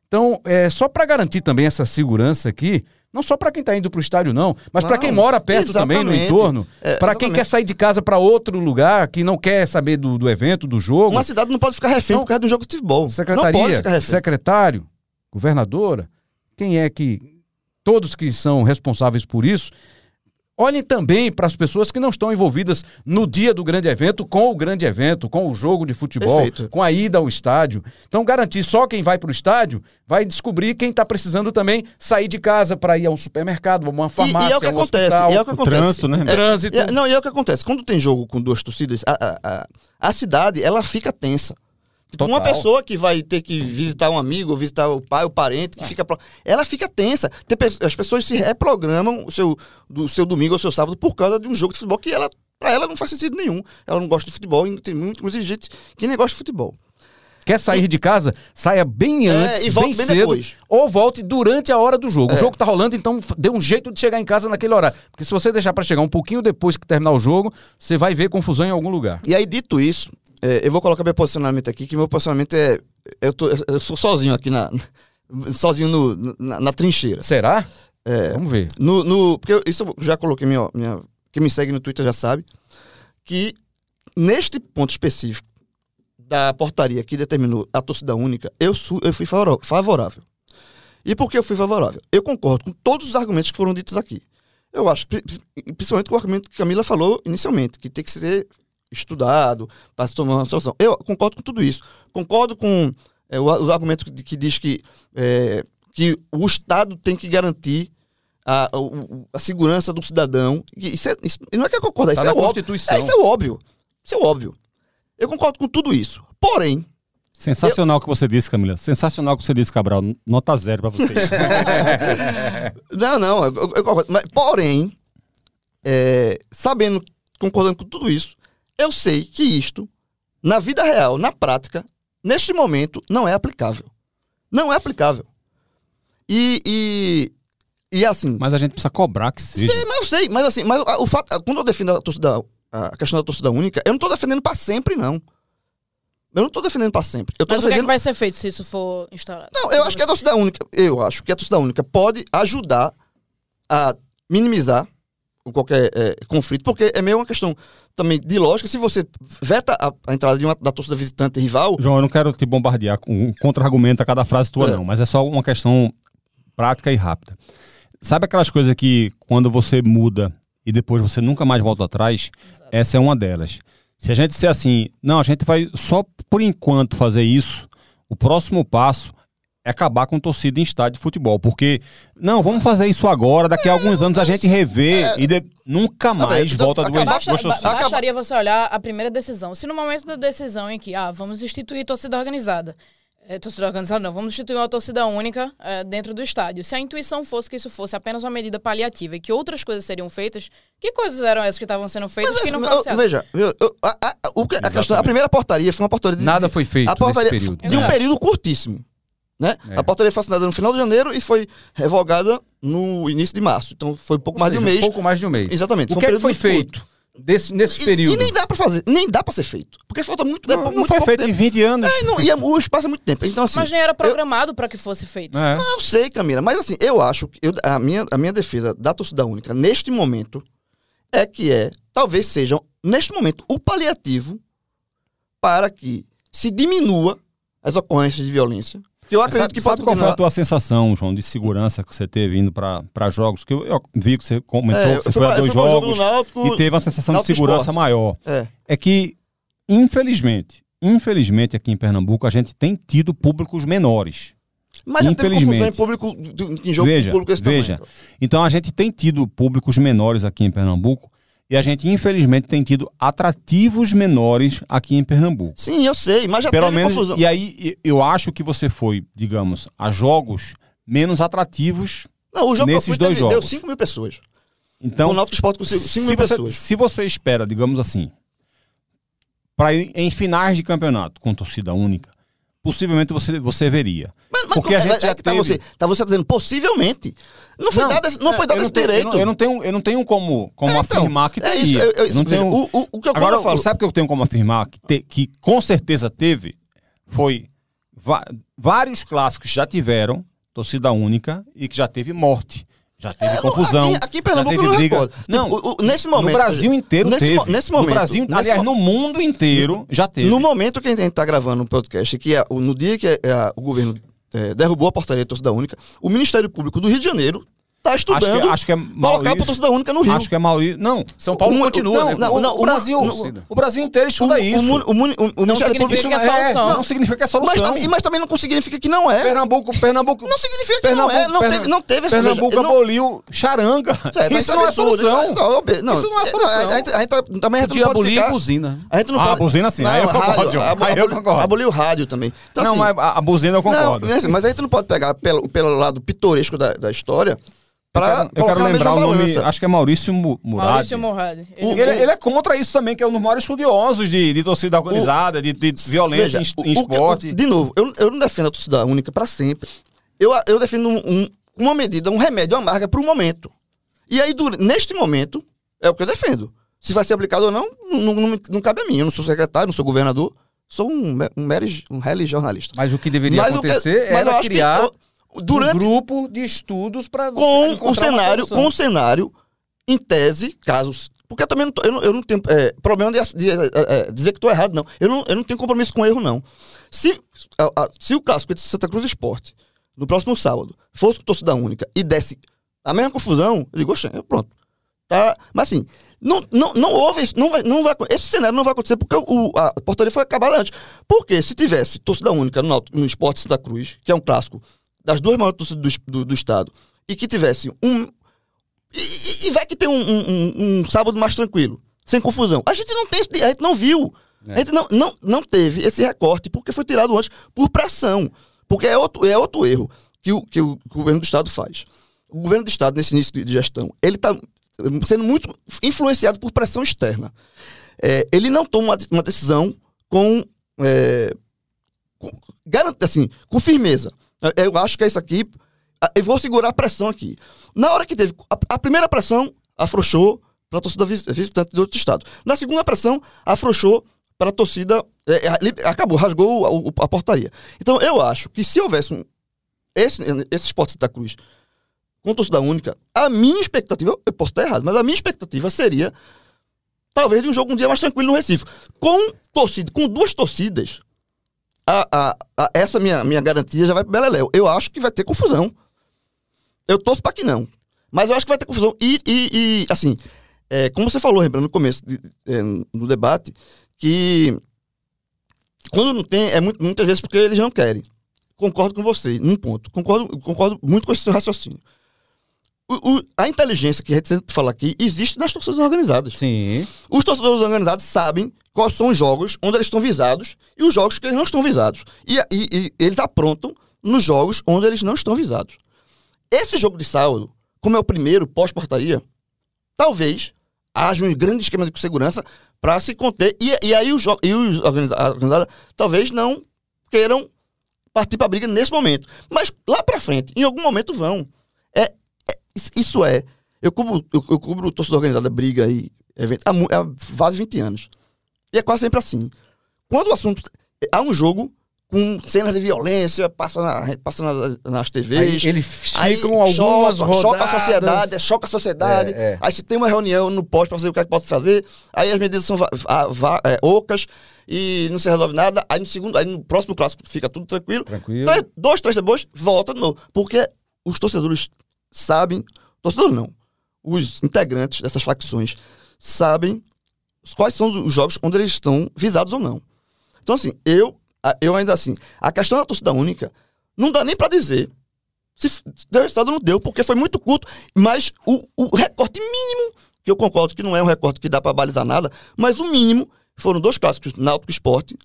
Então, é, só para garantir também essa segurança aqui, não só para quem está indo para o estádio, não, mas para quem mora perto também, no entorno, É, para quem quer sair de casa para outro lugar, que não quer saber do, do evento, do jogo. Uma cidade não pode ficar refém Então, por causa de um jogo de futebol. não pode Secretaria, ficar refém. secretário, governadora, quem é que. Todos que são responsáveis por isso, olhem também para as pessoas que não estão envolvidas no dia do grande evento, com o grande evento, com o jogo de futebol, Perfeito. com a ida ao estádio. Então, garantir só quem vai para o estádio vai descobrir quem está precisando também sair de casa para ir a um supermercado, a uma E, farmácia, e é o que um acontece. hospital. e é o que o acontece. trânsito, né? É, Trânsito. é- não, e é o que acontece. Quando tem jogo com duas torcidas, a, a, a, a cidade, ela fica tensa. Tipo, uma pessoa que vai ter que visitar um amigo, ou visitar o pai, o parente, que fica. pro- Ela fica tensa. As pessoas se reprogramam o seu, do seu domingo ou seu sábado por causa de um jogo de futebol que ela, pra ela não faz sentido nenhum. Ela não gosta de futebol e tem muito, muita gente que nem gosta de futebol. Quer sair de casa? Saia bem É, antes, e volte bem, bem cedo. depois. Ou volte durante a hora do jogo. O É. jogo tá rolando, então dê um jeito de chegar em casa naquele horário. Porque se você deixar para chegar um pouquinho depois que terminar o jogo, você vai ver confusão em algum lugar. E aí, dito isso, é, eu vou colocar meu posicionamento aqui, que meu posicionamento é. Eu, tô, eu sou sozinho aqui na. Sozinho no- na, na trincheira. Será? É, Vamos ver. no, no, porque eu, isso eu já coloquei, minha, minha, quem me segue no Twitter já sabe, que neste ponto específico da portaria que determinou a torcida única, eu, su, eu fui favorável. E por que eu fui favorável? Eu concordo com todos os argumentos que foram ditos aqui. Eu acho, pri- pri- principalmente com o argumento que Camila falou inicialmente, que tem que ser estudado para se tomar uma solução. Eu concordo com tudo isso. Concordo com é, o, o argumento que, que diz que, é, que o Estado tem que garantir a, o- a segurança do cidadão. E Isso, é, isso não é que eu concordo, Tá isso é óbvio. Constituição. É, isso é óbvio. Isso é óbvio. Eu concordo com tudo isso. Porém, Sensacional o que você disse, Camila. Sensacional o que você disse, Cabral. Nota zero pra vocês. Não, não, eu, eu- eu concordo. Mas, porém, é, sabendo, concordando com tudo isso, eu sei que isto, na vida real, na prática, neste momento, não é aplicável. Não é aplicável. E, e, e assim. Mas a gente precisa cobrar que seja. Sei, mas eu sei, mas assim, mas o fato, quando eu defendo a torcida, a questão da torcida única, eu não tô defendendo pra sempre, não. Eu não tô defendendo pra sempre. Eu tô Mas o que, é que defendendo. vai ser feito se isso for instaurado? Não, eu acho que a torcida única, eu acho que a torcida única pode ajudar a minimizar qualquer é, conflito, porque é meio uma questão também de lógica. Se você veta a, a entrada de uma, da torcida visitante rival, João, eu não quero te bombardear com um contra-argumento a cada frase tua, É. não. Mas é só uma questão prática e rápida. Sabe aquelas coisas que quando você muda e depois você nunca mais volta atrás? Essa é uma delas. Se a gente disser assim, não, a gente vai só por enquanto fazer isso, o próximo passo é acabar com torcida em estádio de futebol. Porque, não, vamos fazer isso agora, daqui a alguns anos a gente revê e de- nunca mais velho, volta duas, Basta, duas ba- torcidas. Acaba- bastaria você olhar a primeira decisão. Se no momento da decisão em que, ah, vamos instituir torcida organizada, é, torcida organizada não, vamos instituir uma torcida única é, dentro do estádio. Se a intuição fosse que isso fosse apenas uma medida paliativa e que outras coisas seriam feitas, que coisas eram essas que estavam sendo feitas Mas que assim, não foram veja, eu- eu- a, a- a questão- a primeira portaria foi uma portaria de, Nada foi feito a portaria nesse período. de um período curtíssimo. Né? É. A portaria foi assinada no final de janeiro e foi revogada no início de março. Então foi um pouco Ou mais de um seja, mês. pouco mais de um mês. Exatamente. O um que é que foi curto. feito desse, nesse E- período? E, nem dá pra fazer, nem dá pra ser feito. Porque falta muito. Não, não muito foi feito em tempo. 20 anos. É, não, e é- o espaço é muito tempo. Então, assim. Mas nem era programado para que fosse feito. É. Não, eu sei, Camila, mas assim, eu acho que eu- a, minha, a minha defesa da torcida única neste momento é que é, talvez seja, neste momento, o paliativo para que se diminua as ocorrências de violência. Eu acredito sabe, que sabe qual foi a tua sensação, João, de segurança que você teve indo para jogos? Que eu, eu vi que você comentou É, que você foi a dois jogo jogos Náutico, e teve uma sensação de segurança Esporte. maior. É. É que, infelizmente, infelizmente aqui em Pernambuco a gente tem tido públicos menores. Mas já teve confusão Infelizmente. em público, em jogo Veja, público esse veja. tamanho. Então a gente tem tido públicos menores aqui em Pernambuco e a gente, infelizmente, tem tido atrativos menores aqui em Pernambuco. Sim, eu sei, mas já Pelo menos, confusão. e aí eu acho que você foi, digamos, a jogos menos atrativos. Não, o jogo nesses fui dois teve- deu jogos. 5 mil pessoas. Então, o Náutico Esporte conseguiu 5 se mil você, pessoas. se você espera, digamos assim, para ir em finais de campeonato com torcida única, possivelmente você, você veria. Mas, Porque a é- gente é já que tá teve- você, tá você dizendo possivelmente. Não foi dado, esse- não foi é, dado esse tenho- direito. Eu não, eu não tenho, eu não tenho como, como É, então, afirmar que é teria. isso, eu- eu- não tenho... o, o, o que eu, Agora, eu falo, sabe o que eu tenho como afirmar? Que, te- que com certeza teve, foi vários clássicos já tiveram torcida única e que já teve morte. Já teve É, não, confusão. aqui- aqui em Pernambuco já teve não briga. recordo. Tipo, Não, o- o- nesse momento- no Brasil inteiro nesse teve. mo- nesse momento- no Brasil, nesse aliás, no mundo inteiro já teve. no momento que a gente tá gravando o podcast, que é no dia que é, é, o governo é, derrubou a portaria de torcida única, o Ministério Público do Rio de Janeiro tá acho que, estudando acho que é colocar para torcida única no Rio. Acho que é Maurício. Não. São Paulo Um- continua, não, né? não, O- não, o- o, Brasil, o- o Brasil inteiro estuda o, isso. o, o, o, o Ministério Público significa que é É, solução. não significa que é mas, solução. também- mas também não significa que não é. Pernambuco, Pernambuco, Não significa que Pernambuco, não é. Não Perna- teve, não teve essa Pernambuco não- aboliu charanga. Certo, isso não é absurdo, solução. Isso, não, não, Isso não é a- solução. A, gente- a gente tá- também a não pode ficar... a buzina. A gente não Ah, pode... a buzina sim, aí eu concordo, Aí eu aboli- concordo. Aboliu o rádio também. Então, não, assim, mas a, a buzina eu concordo. Não, mas, mas a gente não pode pegar pelo, pelo lado pitoresco da, da história eu pra quero, eu quero lembrar o nome, balança. acho que é Maurício Mu- Murad. Maurício Morrad. O- Ele, ele é contra isso também, que é um dos maiores estudiosos de, de torcida organizada, de, de violência Veja, em, o- em o que- esporte. o- de novo, eu, eu não defendo a torcida única pra sempre. Eu, eu defendo um- um- uma medida, um remédio amarga pro momento. E aí, neste momento, é o que eu defendo. Se vai ser aplicado ou não, não, não, não cabe a mim. Eu não sou secretário, não sou governador, sou um, um mero um rally jornalista. Mas o que deveria Mas o acontecer era acho que criar eu- durante um grupo de estudos para com o cenário, com o cenário, em tese, casos. Porque eu também não, tô- eu não, eu não tenho é, problema de, de, é, é, dizer que estou errado, não. Eu, não. eu não tenho compromisso com erro, não. Se, a- a- se o clássico entre Santa Cruz e Esporte, no próximo sábado, fosse torcida única e desse a mesma confusão, eu digo, "Oxe, pronto. Tá? Mas assim, não, não, não houve isso, não vai, não vai, esse cenário não vai acontecer porque o, a portaria foi acabada antes. Porque se tivesse torcida única no, no Esporte Santa Cruz, que é um clássico das duas maiores torcidas do, do, do estado, e que tivesse um. E, e- e vai que tem um, um- um- um sábado mais tranquilo, sem confusão. A gente não tem esse, a gente não viu. É. A gente não, não, não teve esse recorte porque foi tirado antes por pressão. Porque é outro, é outro erro que o, que o governo do estado faz. O governo do estado, nesse início de gestão, ele está sendo muito influenciado por pressão externa. É, ele não toma uma, uma decisão com, é, com, garante, assim, com firmeza. Eu- acho que é isso aqui. ah, Eu vou segurar a pressão aqui. Na hora que teve. A, a primeira pressão afrouxou para a torcida vis- visitante de outro estado. Na segunda pressão, afrouxou para a torcida. é, é, acabou, rasgou a portaria. Então, eu acho que se houvesse um, esse, esse esporte Santa Cruz com torcida única, a minha expectativa, eu posso estar errado, mas a minha expectativa seria talvez de um jogo um dia mais tranquilo no Recife. Com torcida, com duas torcidas, a, a- a- essa minha, minha garantia já vai pro Beleléu. Eu acho que vai ter confusão. Eu torço para que não. Mas eu acho que vai ter confusão. E, e- e, assim, é, como você falou, Rembrandt, no começo de- é, no debate, que quando não tem, é muito- muitas vezes porque eles não querem. Concordo com você, num ponto. Concordo, concordo muito com esse seu raciocínio. o- o- a inteligência que a gente sempre fala aqui existe nas torcidas organizadas. Sim. Os torcedores organizados sabem quais são os jogos onde eles estão visados e os jogos que eles não estão visados. E, e- e eles aprontam nos jogos onde eles não estão visados. Esse jogo de sábado, como é o primeiro pós-portaria, talvez haja um grande esquema de segurança para se conter. E, e aí os, e os organiza- a organizada talvez não queiram partir para a briga nesse momento. Mas lá para frente, em algum momento vão. É, é- isso- é. Eu cubro, eu, eu cubro o torcedor organizado, briga e evento, há, há quase 20 anos. E é quase sempre assim. Quando o assunto. Há um jogo com cenas de violência, passa, na, passa na- nas TVs. Aí eles ficam algumas choca, rodadas. choca a sociedade, é, choca a sociedade. É, é. Aí se tem uma reunião no pós para fazer o que é que pode fazer, aí as medidas são é, ocas e não se resolve nada. Aí no segundo, aí no próximo clássico fica tudo tranquilo. Tranquilo. Três- dois, três depois, volta de novo. Porque os torcedores sabem, torcedores não, os integrantes dessas facções sabem quais são os jogos onde eles estão visados ou não. Então, assim, eu, eu ainda assim, a questão da torcida única, não dá nem pra dizer se deu resultado não deu, porque foi muito curto, mas o, o recorte mínimo, que eu concordo que não é um recorte que dá pra balizar nada, mas o mínimo foram dois clássicos, Náutico Esporte,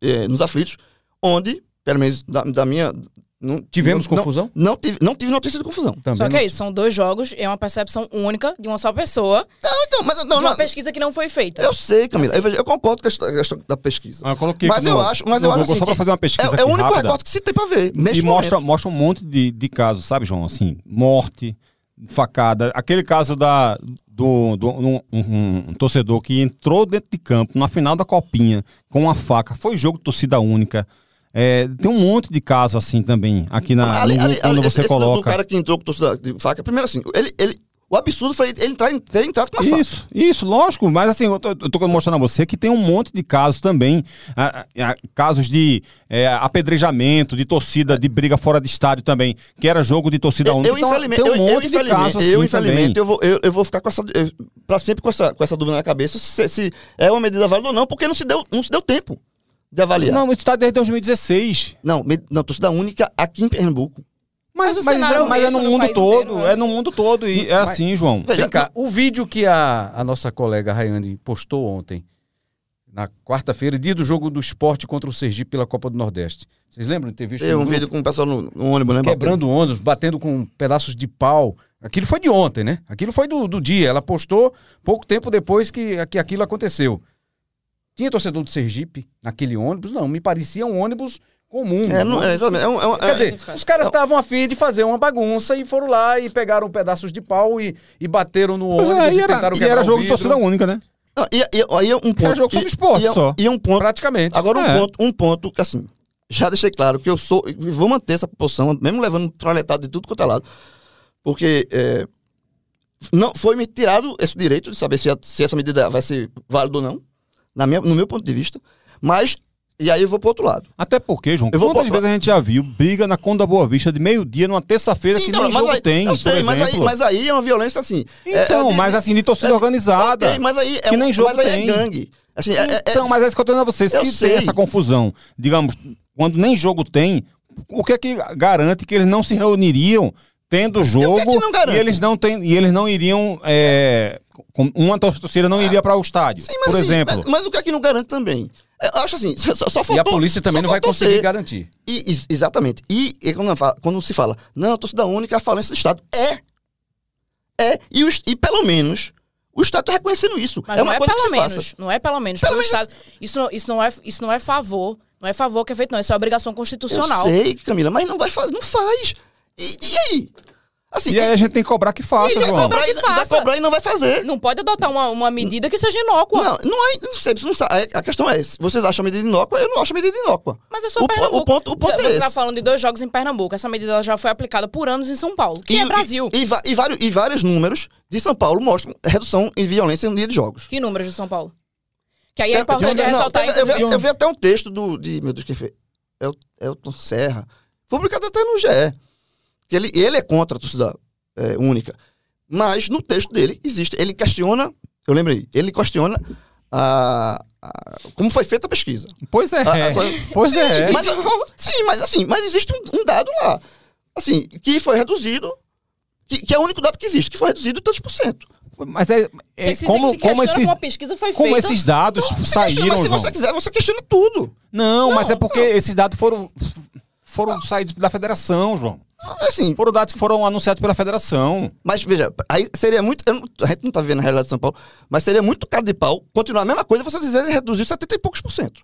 eh, nos aflitos, onde, pelo menos da, da minha... Não, Tivemos não, confusão? Não, não tive, não tive notícia de confusão. Também Só que é isso, são dois jogos e é uma percepção única de uma só pessoa Não, então, mas não, de uma não, pesquisa que não foi feita. eu sei, Camila, eu, eu concordo com a questão da pesquisa. Ah, eu coloquei Mas eu no- acho, mas eu acho assim, só fazer uma pesquisa é, é o único rápida. recorte que se tem pra ver. Neste e mostra, momento. mostra um monte de, de casos, sabe, João? Assim, morte, facada. Aquele caso da, do, do um, um- um torcedor que entrou dentro de campo na final da Copinha com uma faca. Foi jogo de torcida única. É, tem um monte de casos assim também aqui na, Ali- ali- quando ali- você esse coloca. Do cara que entrou com torcida de faca, primeiro assim, ele, ele, o absurdo foi ele entrar, em- ter entrado com a faca. Isso, isso, lógico. Mas assim, eu tô, eu tô mostrando a você que tem um monte de casos também. ah, ah, casos de é, apedrejamento, de torcida, de briga fora de estádio também, que era jogo de torcida Eu, única. eu, Então, infelizmente, tem um eu, eu, monte de casos assim eu, infelizmente, eu vou, eu, eu vou ficar com essa, pra sempre com essa, com essa dúvida na cabeça se, se é uma medida válida ou não, porque não se deu, não se deu tempo de avaliar. Não, isso está desde 2016. não, não torcida única aqui em Pernambuco. Mas, Mas mas, é, mas é no mundo todo, inteiro, né? é no mundo todo. E é assim, João. Veja, Vem cá, o vídeo que a, a nossa colega Rayane postou ontem, na quarta-feira, dia do jogo do esporte contra o Sergipe pela Copa do Nordeste. Vocês lembram de ter visto eu um grupo? vídeo com o pessoal no, no ônibus, né? quebrando ônibus, batendo com pedaços de pau. Aquilo foi de ontem, né? Aquilo foi do, do dia. Ela postou pouco tempo depois que, que aquilo aconteceu. Tinha torcedor do Sergipe naquele ônibus? Não, me parecia um ônibus comum. É, não, é, exatamente. É, um- é um- Quer é- dizer, os caras estavam afim de fazer uma bagunça e foram lá e pegaram pedaços de pau e, e bateram no Pois ônibus é, e e era, tentaram e quebrar era o jogo de torcida única, né? não, e, e, aí é um ponto. jogo só e- do esporte e é- só. E é um ponto Praticamente. Agora um É. ponto, um ponto que assim, já deixei claro que eu sou, e vou manter essa posição, mesmo levando tralhetado de tudo quanto é lado, porque é, não foi me tirado esse direito de saber se, a- se essa medida vai ser válida ou não, na minha, no meu ponto de vista, mas e aí eu vou pro outro lado. Até porque, João, Eu vou quantas vezes a gente já viu briga na Conda Boa Vista de meio-dia numa terça-feira que então, nem jogo aí, tem, eu sei, por mas aí, mas aí é uma violência assim. é- Então, é de- mas assim, de torcida é- organizada. ok, mas aí é, que nem jogo mas aí tem. é gangue. Assim, é- é- Então, mas é isso que eu tô dizendo a você. Se sei. tem essa confusão, digamos, quando nem jogo tem, o que é que garante que eles não se reuniriam tendo o que é jogo que não garante? e eles não tem, e eles não iriam é, com- uma torcida não iria para o estádio, Sim, mas, por assim, exemplo. mas, mas o que é que não garante também? É, Eu acho assim, só, só faltou, E a polícia também não vai conseguir ser- garantir. E, ex- exatamente. E, e quando, quando se fala, não, a torcida única é a falência do Estado. É. É. E, os- e pelo menos o Estado está reconhecendo isso. Mas é não uma é coisa pelo que se menos. faça. Não é pelo menos. Pelo menos- Estado, isso, não, isso, não é, isso não é favor. Não é favor que é feito, não. Isso é obrigação constitucional. Eu sei, Camila, mas não vai fazer. Não faz. E, e aí? Assim, E aí a gente tem que cobrar que faça, e vai João. cobrar, e, Que vai faça. cobrar e não vai fazer. Não pode adotar uma, uma medida que seja inócua. Não, não é. Não sei, não sabe. A questão é: se vocês acham a medida inócua, eu não acho a medida inócua. Mas é só O Pernambuco. o ponto- o ponto você é você tá esse. falando de dois jogos em Pernambuco. Essa medida já foi aplicada por anos em São Paulo, que e, é Brasil. E, e, e vários, e vários números de São Paulo mostram redução em violência no dia de jogos. Que números de São Paulo? Que aí é importante tem- não, ressaltar, tem- eu, vi, eu vi até um texto do. De, meu Deus, quem fez? El- Elton Serra. Foi publicado até no GE. Que ele, ele é contra a torcida é, única. Mas no texto dele existe. Ele questiona. Eu lembrei. Ele questiona a, a- como foi feita a pesquisa. Pois é. A- a Pois sim, é. Mas, sim, mas assim, mas existe um, um dado lá. Assim, que foi reduzido. que, que é o único dado que existe, que foi reduzido tantos por cento. Mas é, é Se- se- como, se como, esses, como a pesquisa foi como feita. esses dados Você saíram, questiona, mas se João. você quiser, você questiona tudo. Não, mas Não, é porque esses dados foram, foram saídos da federação, João. Assim, Foram dados que foram anunciados pela federação. mas veja, aí seria muito. eu não- a gente não tá vendo a realidade de São Paulo, mas seria muito cara de pau continuar a mesma coisa você dizer que reduziu 70 e poucos por cento.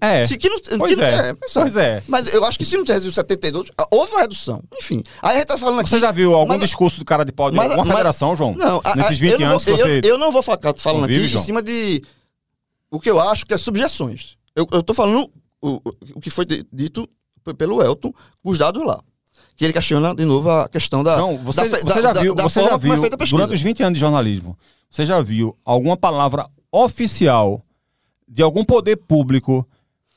É. Se que não, que Pois não- é. sabe? Pois é. Mas eu acho que se não reduziu 72, houve uma redução. Enfim. Aí a gente tá falando aqui. Você já viu algum mas- discurso do cara de pau de mas- alguma mas- federação, João? Não, a- Nesses eu 20 não anos vou, que você. eu, eu não vou ficar falando convive, aqui João? em cima de o que eu acho que é subjeções. Eu, eu tô falando o, o- que foi di- dito pelo Elton, os dados lá. Que ele questiona de novo a questão da. Não, você, da você da- já viu, da você já é viu pesquisa. durante os 20 anos de jornalismo, você já viu alguma palavra oficial de algum poder público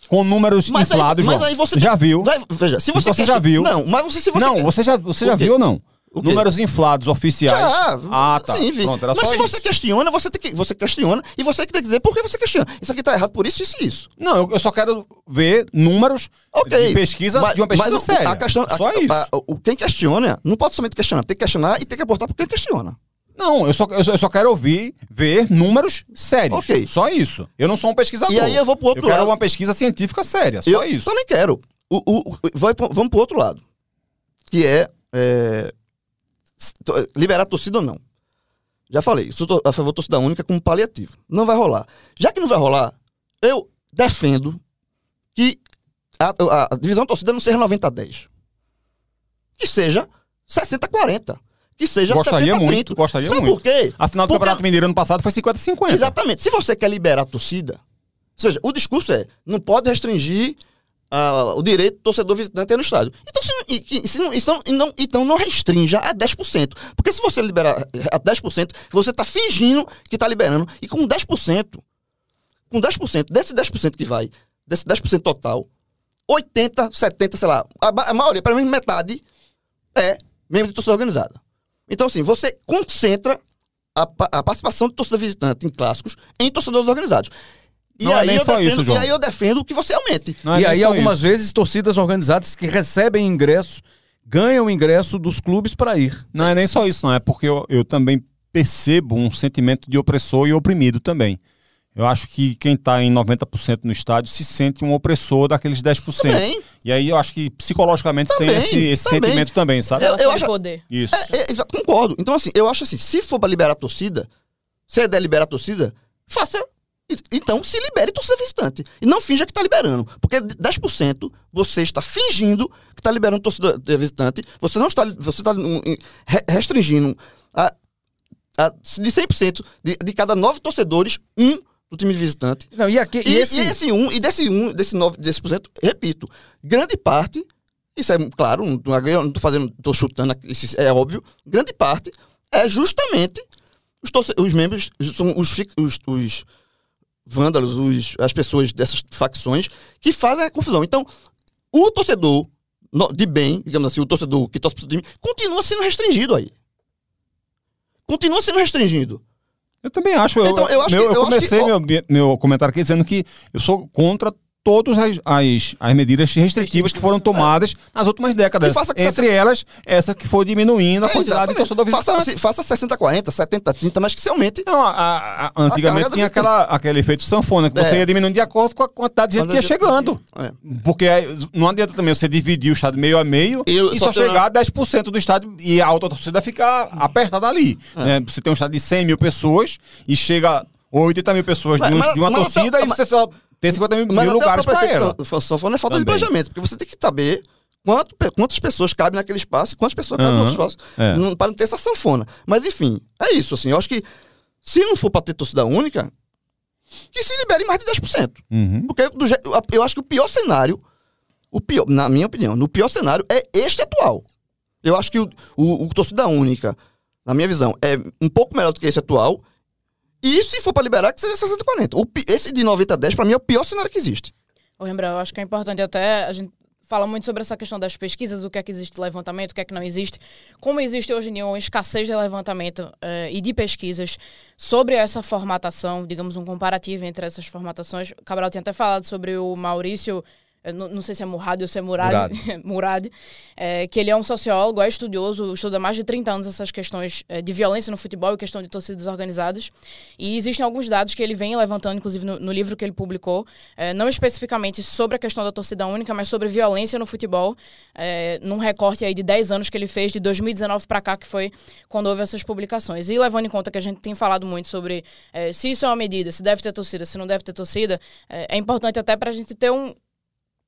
com números Mas aí- inflados, mas João? aí você já viu? Vai- veja, se você, Você já viu? Não, mas você, se você não, quer- você já, você já viu ou não? Números inflados oficiais. Já, ah, tá. sim, vi. Pronto, Mas se isso. você questiona, você, tem que, você questiona e você que tem que dizer por que você questiona. Isso aqui tá errado por isso, isso e isso. Não, eu, eu só quero ver números Ok. de pesquisa, Mas- de uma pesquisa mas o- séria. A questão, só a- isso. a- o, quem questiona não pode somente questionar, tem que questionar e tem que aportar por quem questiona. Não, eu só, eu, só, eu quero ouvir, ver números sérios. Ok. Só isso. Eu não sou um pesquisador. E aí eu vou pro outro Eu quero lado. uma pesquisa científica séria. Só eu isso. também quero. O, o, o- vai vamos pro outro lado. Que é, é, liberar a torcida ou não. Já falei, sou a favor da torcida única como paliativo. Não vai rolar. Já que não vai rolar, eu defendo que a, a- a divisão torcida não seja 90 a 10. Que seja 60 a 40. Que seja Gostaria 70 a 30. muito, gostaria Sabe muito. por quê? A final do Porque- Campeonato Mineiro ano passado foi 50-50. Exatamente. Se você quer liberar a torcida, ou seja, o discurso é não pode restringir ah, o direito do torcedor visitante a ir no estádio. Então, se, e, se não, então, não, então não restrinja a 10%. Porque se você liberar a 10%, você está fingindo que está liberando. E com 10%, com 10%, desse 10% que vai, desse 10% total, 80, 70, sei lá, a, a maioria, pelo menos metade, é membro de torcida organizada. Então, assim, você concentra a, a participação de torcida visitante em clássicos em torcedores organizados. E, Não é aí, nem eu só defendo, isso, João. e aí eu defendo que você aumente. É e aí, algumas isso. vezes, torcidas organizadas que recebem ingressos ganham ingresso dos clubes para ir. Não é nem só isso, não. É porque eu, eu também percebo um sentimento de opressor e oprimido também. Eu acho que quem está em 90% no estádio se sente um opressor daqueles 10%. Também. E aí eu acho que psicologicamente tem Também, esse, esse também. sentimento também, sabe? Eu- Relação acho- de poder. Isso. É, é, exato, concordo. Então, assim, eu acho assim, se for para liberar a torcida, se é liberar a torcida, faça. Então, se libere torcida visitante. E não finja que está liberando. Porque 10% você está fingindo que está liberando torcida visitante. Você não está. Você está re- restringindo a, a, de 100% de, de cada nove torcedores, um do time visitante. Não, e, aqui, E, e esse, e esse um, e desse um, desse 9, desse por cento, repito, grande parte, isso é claro, não, tô- eu não tô fazendo, tô chutando, isso é óbvio, grande parte é justamente os, torce- os membros, são os, os, os vândalos, os, as pessoas dessas facções que fazem a confusão. Então, o torcedor de bem, digamos assim, o torcedor que torce pro time, continua sendo restringido aí. Continua sendo restringido. Eu também acho. Eu, Então, eu acho meu- que- eu eu acho comecei que- meu, meu comentário aqui dizendo que eu sou contra todas as, as, as medidas restritivas que foram tomadas nas últimas décadas. E faça Entre elas, essa que foi diminuindo a É, quantidade de exatamente. torcedor faça, visitante. assim, faça 60-40, 70-30, mas que se aumente. Não, a- a- a- antigamente carga tinha do aquela, aquele efeito sanfona, que você É. ia diminuindo de acordo com a quantidade de gente que ia chegando. É. Porque não adianta também você dividir o estádio meio a meio Eu e só só chegar a 10% do estádio e a alta torcida ficar apertada ali. É. né? Você tem um estádio de 100 mil pessoas e chega 80 mil pessoas de, Mas- um- mas- de uma torcida e mas- você só tem 50 mil, mil lugares para ela. sanfona é falta de Também. planejamento, porque você tem que saber quanto, quantas pessoas cabem naquele espaço e quantas pessoas cabem no outro espaço. É. Não- Para não ter essa sanfona. Mas enfim, é isso. Assim, eu acho que se não for para ter torcida única, que se libere mais de 10%. Uhum. Porque do eu acho que o pior cenário, o pior, na minha opinião, no pior cenário é este atual. Eu acho que o, o, o torcida única, na minha visão, é um pouco melhor do que esse atual. E se for para liberar, que seja 60-40. O pi- Esse de 90 a 10, para mim, é o pior cenário que existe. Ô, Rembrandt, eu acho que é importante até a gente fala muito sobre essa questão das pesquisas, o que é que existe de levantamento, o que é que não existe. Como existe hoje em dia uma escassez de levantamento eh, e de pesquisas sobre essa formatação, digamos, um comparativo entre essas formatações. O Cabral tinha até falado sobre o Maurício não, não, sei se é Murad ou se é Murad, Murad. Murad é, que ele é um sociólogo, é estudioso, estuda há mais de 30 anos essas questões é, de violência no futebol e questão de torcidas organizadas. E existem alguns dados que ele vem levantando, inclusive no, no livro que ele publicou, é, não especificamente sobre a questão da torcida única, mas sobre violência no futebol, é, num recorte aí de 10 anos que ele fez, de 2019 para cá, que foi quando houve essas publicações. E levando em conta que a gente tem falado muito sobre é, se isso é uma medida, se deve ter torcida, se não deve ter torcida, é, é importante até para a gente ter um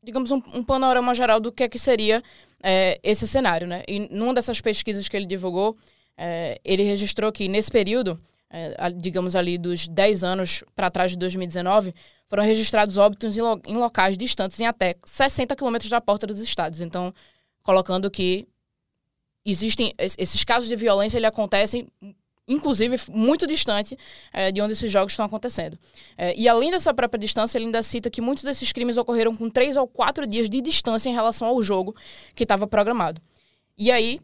digamos, um, um, panorama geral do que é que seria é, esse cenário, né? E numa dessas pesquisas que ele divulgou, é, ele registrou que nesse período, é, digamos ali dos 10 anos para trás de 2019, foram registrados óbitos em, lo em locais distantes em até 60 quilômetros da porta dos estados. Então, colocando que existem esses casos de violência, ele acontecem inclusive muito distante é, de onde esses jogos estão acontecendo. É, e além dessa própria distância, ele ainda cita que muitos desses crimes ocorreram com três ou quatro dias de distância em relação ao jogo que estava programado. E aí,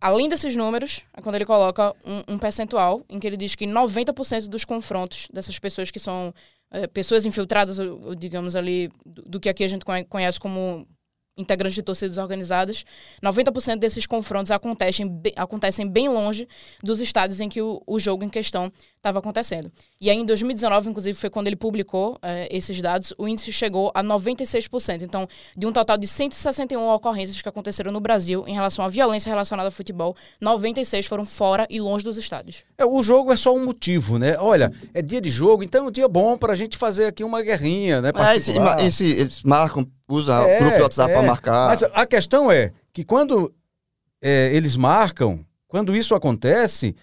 além desses números, é quando ele coloca um, um percentual em que ele diz que 90% dos confrontos dessas pessoas que são é, pessoas infiltradas, digamos ali, do, do que aqui a gente conhece como integrantes de torcidas organizadas, 90% desses confrontos acontecem, acontecem bem longe dos estádios em que o, o jogo em questão estava acontecendo. E aí, em 2019, inclusive, foi quando ele publicou eh, esses dados, o índice chegou a 96%. Então, de um total de 161 ocorrências que aconteceram no Brasil em relação à violência relacionada ao futebol, 96 foram fora e longe dos estádios. É, o jogo é só um motivo, né? Olha, é dia de jogo, então é um dia bom para a gente fazer aqui uma guerrinha, né? É, esse, esse, eles marcam, usa é, grupo de WhatsApp é. para marcar. Mas a questão é que quando é, eles marcam, quando isso acontece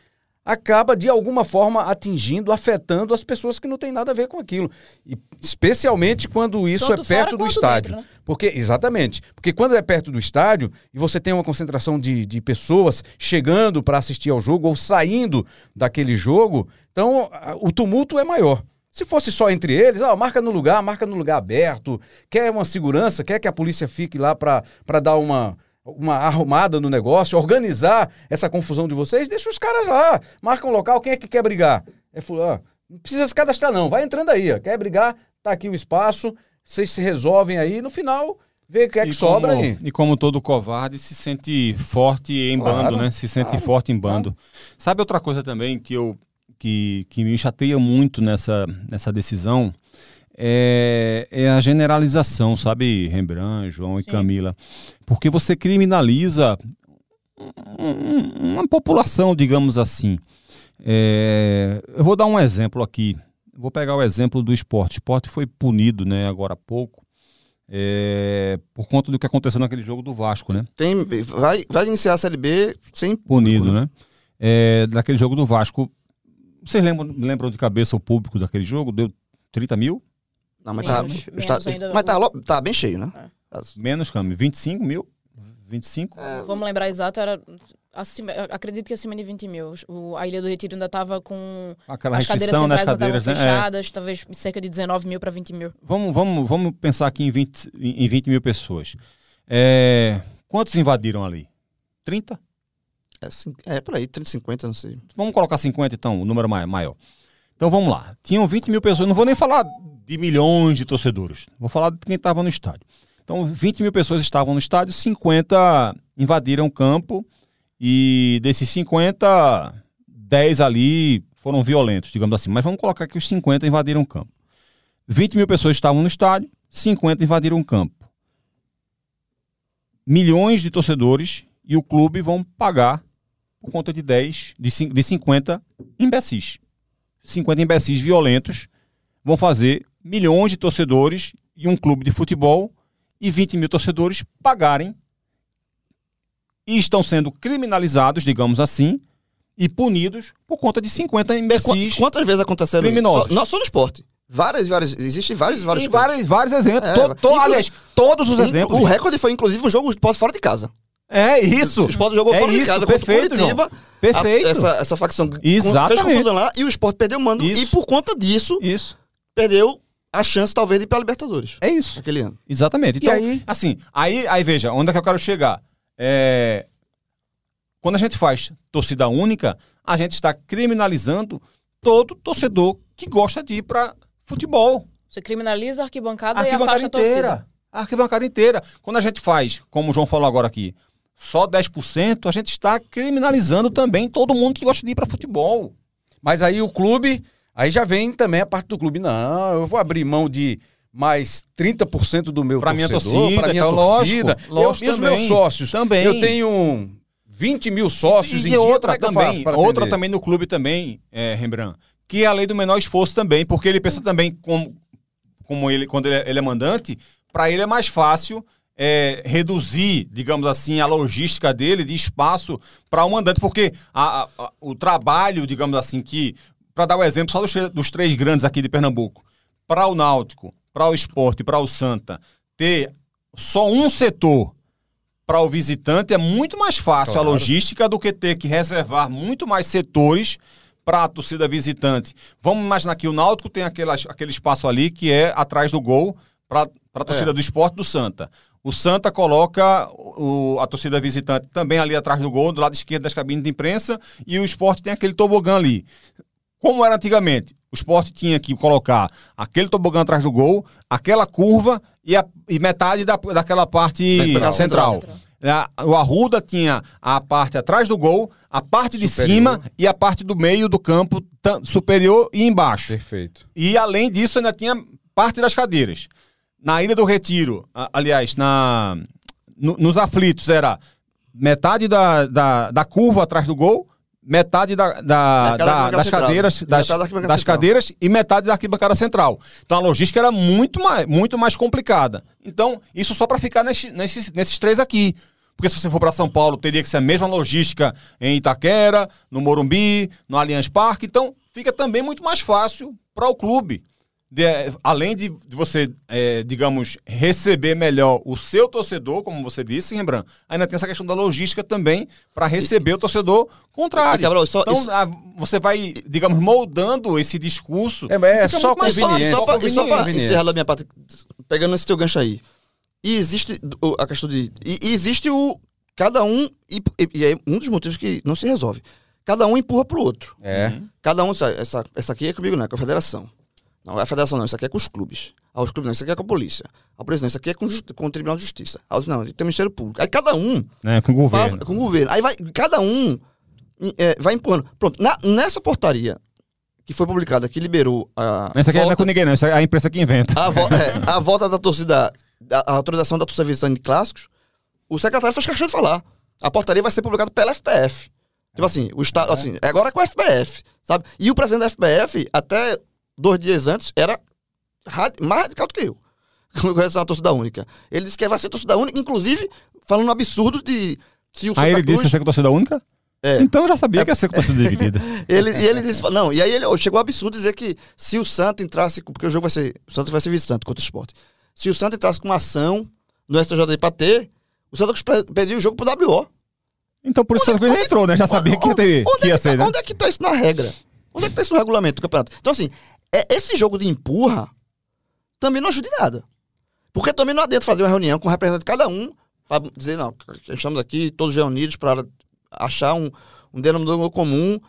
acaba de alguma forma atingindo, afetando as pessoas que não têm nada a ver com aquilo. E especialmente quando isso Tanto é perto do estádio. Dentro, né? Porque, exatamente. Porque quando é perto do estádio e você tem uma concentração de, de pessoas chegando para assistir ao jogo ou saindo daquele jogo, então o tumulto é maior. Se fosse só entre eles, ó, marca no lugar, marca no lugar aberto, quer uma segurança, quer que a polícia fique lá para dar uma, uma arrumada no negócio, organizar essa confusão de vocês, deixa os caras lá, marca um local, quem é que quer brigar? É fulano, não precisa se cadastrar não, vai entrando aí, ó. quer brigar, tá aqui o espaço, vocês se resolvem aí, no final vê o que é que e sobra como, aí. E como todo covarde, se sente forte em claro, bando, né? Se sente claro, forte em bando. Claro. Sabe outra coisa também que eu que, que me chateia muito nessa, nessa decisão? É, é a generalização, sabe, Rembrandt, João Sim. e Camila? Porque você criminaliza uma população, digamos assim. É, eu vou dar um exemplo aqui. Vou pegar o exemplo do esporte. O esporte foi punido, né, agora há pouco, é, por conta do que aconteceu naquele jogo do Vasco, né? Tem, vai, vai iniciar a Série B sem punido, né? É, daquele jogo do Vasco. Vocês lembram, lembram de cabeça o público daquele jogo? Deu 30 mil? Não, mas, tá, menos, está, menos mas tá, tá, bem cheio, né? É. Menos, Cami. 25 mil? 25? É, Vamos lembrar exato, era. Acima, acredito que acima de 20 mil. O, a Ilha do Retiro ainda estava com. Aquela as cadeiras centrais nas cadeiras, né? fechadas, é. talvez cerca de 19 mil para 20 mil. Vamos, vamos, vamos pensar aqui em 20, em 20 mil pessoas. É, quantos invadiram ali? 30? É, é por aí, 30, 50, não sei. Vamos colocar 50 então, o número maior. Então vamos lá. Tinham 20 mil pessoas. Não vou nem falar de milhões de torcedores. Vou falar de quem estava no estádio. Então, 20 mil pessoas estavam no estádio, 50 invadiram o campo e desses 50, 10 ali foram violentos, digamos assim. Mas vamos colocar que os 50 invadiram o campo. 20 mil pessoas estavam no estádio, 50 invadiram o campo. Milhões de torcedores e o clube vão pagar por conta de 10, de 50 imbecis. 50 imbecis violentos vão fazer milhões de torcedores e um clube de futebol e 20 mil torcedores pagarem e estão sendo criminalizados, digamos assim, e punidos por conta de 50 imbecis. Quantas vezes aconteceram criminosos? Só, não só no esporte. Várias, várias. Existem vários, vários. vários, vários exemplos. É, to, to, aliás, todos os exemplos. O recorde foi, inclusive, um jogo esporte fora de casa. É isso. O esporte jogou é fora isso, de casa perfeito, Curitiba. Perfeito. A, essa, essa facção Exatamente. fez confusão lá e o esporte perdeu o mando. Isso. E por conta disso, isso. perdeu a chance, talvez, de ir pra Libertadores. É isso. Aquele ano. Exatamente. Então, e aí? assim, aí, aí veja, onde é que eu quero chegar? É... Quando a gente faz torcida única, a gente está criminalizando todo torcedor que gosta de ir para futebol. Você criminaliza a arquibancada, a arquibancada e afasta inteira. a torcida. a arquibancada inteira. Quando a gente faz, como o João falou agora aqui, só 10%, a gente está criminalizando também todo mundo que gosta de ir para futebol. Mas aí o clube, aí já vem também a parte do clube. Não, eu vou abrir mão de mais 30% do meu Pra minha torcedor, torcida, pra minha então, torcida. lógico, lógico eu, e os meus sócios. Também. Eu tenho 20 mil sócios e em dia, outra como é também, para outra também no clube também, é, Rembrandt, que é a lei do menor esforço também, porque ele pensa também como, como ele, quando ele é, ele é mandante, para ele é mais fácil é, reduzir, digamos assim, a logística dele de espaço para o mandante, porque a- a- o trabalho, digamos assim, que, para dar o exemplo só dos, dos três grandes aqui de Pernambuco, para o Náutico, para o Esporte e para o Santa, ter só um setor para o visitante é muito mais fácil Claro. a logística do que ter que reservar muito mais setores para a torcida visitante. Vamos imaginar que o Náutico tem aquele, aquele espaço ali que é atrás do gol para a torcida É. do esporte do Santa. O Santa coloca o- a torcida visitante também ali atrás do gol, do lado esquerdo das cabines de imprensa, e o esporte tem aquele tobogã ali. Como era antigamente, o esporte tinha que colocar aquele tobogã atrás do gol, aquela curva e, a- e metade da, daquela parte Central. central. Central. A- O Arruda tinha a parte atrás do gol, a parte de Superior. cima e a parte do meio do campo superior e embaixo. Perfeito. E além disso, ainda tinha parte das cadeiras. Na Ilha do Retiro, a- aliás, na, no- nos aflitos, era metade da, da, da curva atrás do gol, metade da, da- da das central. cadeiras, das, metade da das cadeiras e metade da arquibancada central. Então a logística era muito mais, muito mais complicada. Então, isso só para ficar nesse- nesses, nesses três aqui. Porque se você for para São Paulo, teria que ser a mesma logística em Itaquera, no Morumbi, no Allianz Parque. Então, fica também muito mais fácil para o clube. De- além de, de você, é, digamos, receber melhor o seu torcedor, como você disse, Rembrandt, ainda tem essa questão da logística também para receber o torcedor contrário. E, Cabral, só- então, isso- ah, você vai, digamos, moldando esse discurso. É, é só só, conveniência. só, pra, e só pra Conveniência. encerrar da minha parte, pegando esse teu gancho aí. E existe a questão de. E, e existe o. Cada um. E, e, e é um dos motivos que não se resolve. Cada um empurra pro outro. É. Cada um. Essa, essa aqui é comigo, não, é com a federação. Não, é a federação, não. Isso aqui é com os clubes. Ah, os clubes não, isso aqui é com a polícia. A polícia não, isso aqui é com, com o Tribunal de Justiça. Ah, os- não, tem o Ministério Público. Aí cada um Né, com o faz governo. com o governo. Aí vai, cada um é, vai empurrando. Pronto, na- nessa portaria que foi publicada, que liberou a. Essa aqui não é volta- com ninguém, não. Essa é a imprensa que inventa. a, vo é, a volta da torcida, a, autorização da torcida visitante de clássicos, o secretário faz questão de falar. A portaria vai ser publicada pela FPF. Tipo assim, o Estado, assim, é agora com a FPF, sabe? E o presidente da FPF, até dois dias antes, era rad- mais radical do que eu. Com relação à torcida única. Ele disse que vai ser torcida única, inclusive falando um absurdo de. Se o Aí ele Santa disse que Cruz, ia ser com torcida única? É. Então eu já sabia que ia ser com torcida dividida. ele, e ele disse, não, e aí ele chegou ao absurdo dizer que se o Santa entrasse, porque o jogo vai ser, o Santa vai ser visitante contra o esporte. Se o Santa entrasse com uma ação no STJD pra ter, o Santa Cruz pe- pediu o jogo pro WO. Então por isso que o Santa Cruz nem entrou, né? Já sabia que ia, ter, Onde que é ia tá- ser, né? Onde é que tá isso na regra? Onde é que tá isso no regulamento do campeonato? Então, assim, é, esse jogo de empurra também não ajuda em nada. Porque também não adianta fazer uma reunião com o representante de cada um para dizer, não, estamos aqui todos reunidos para achar um, um denominador comum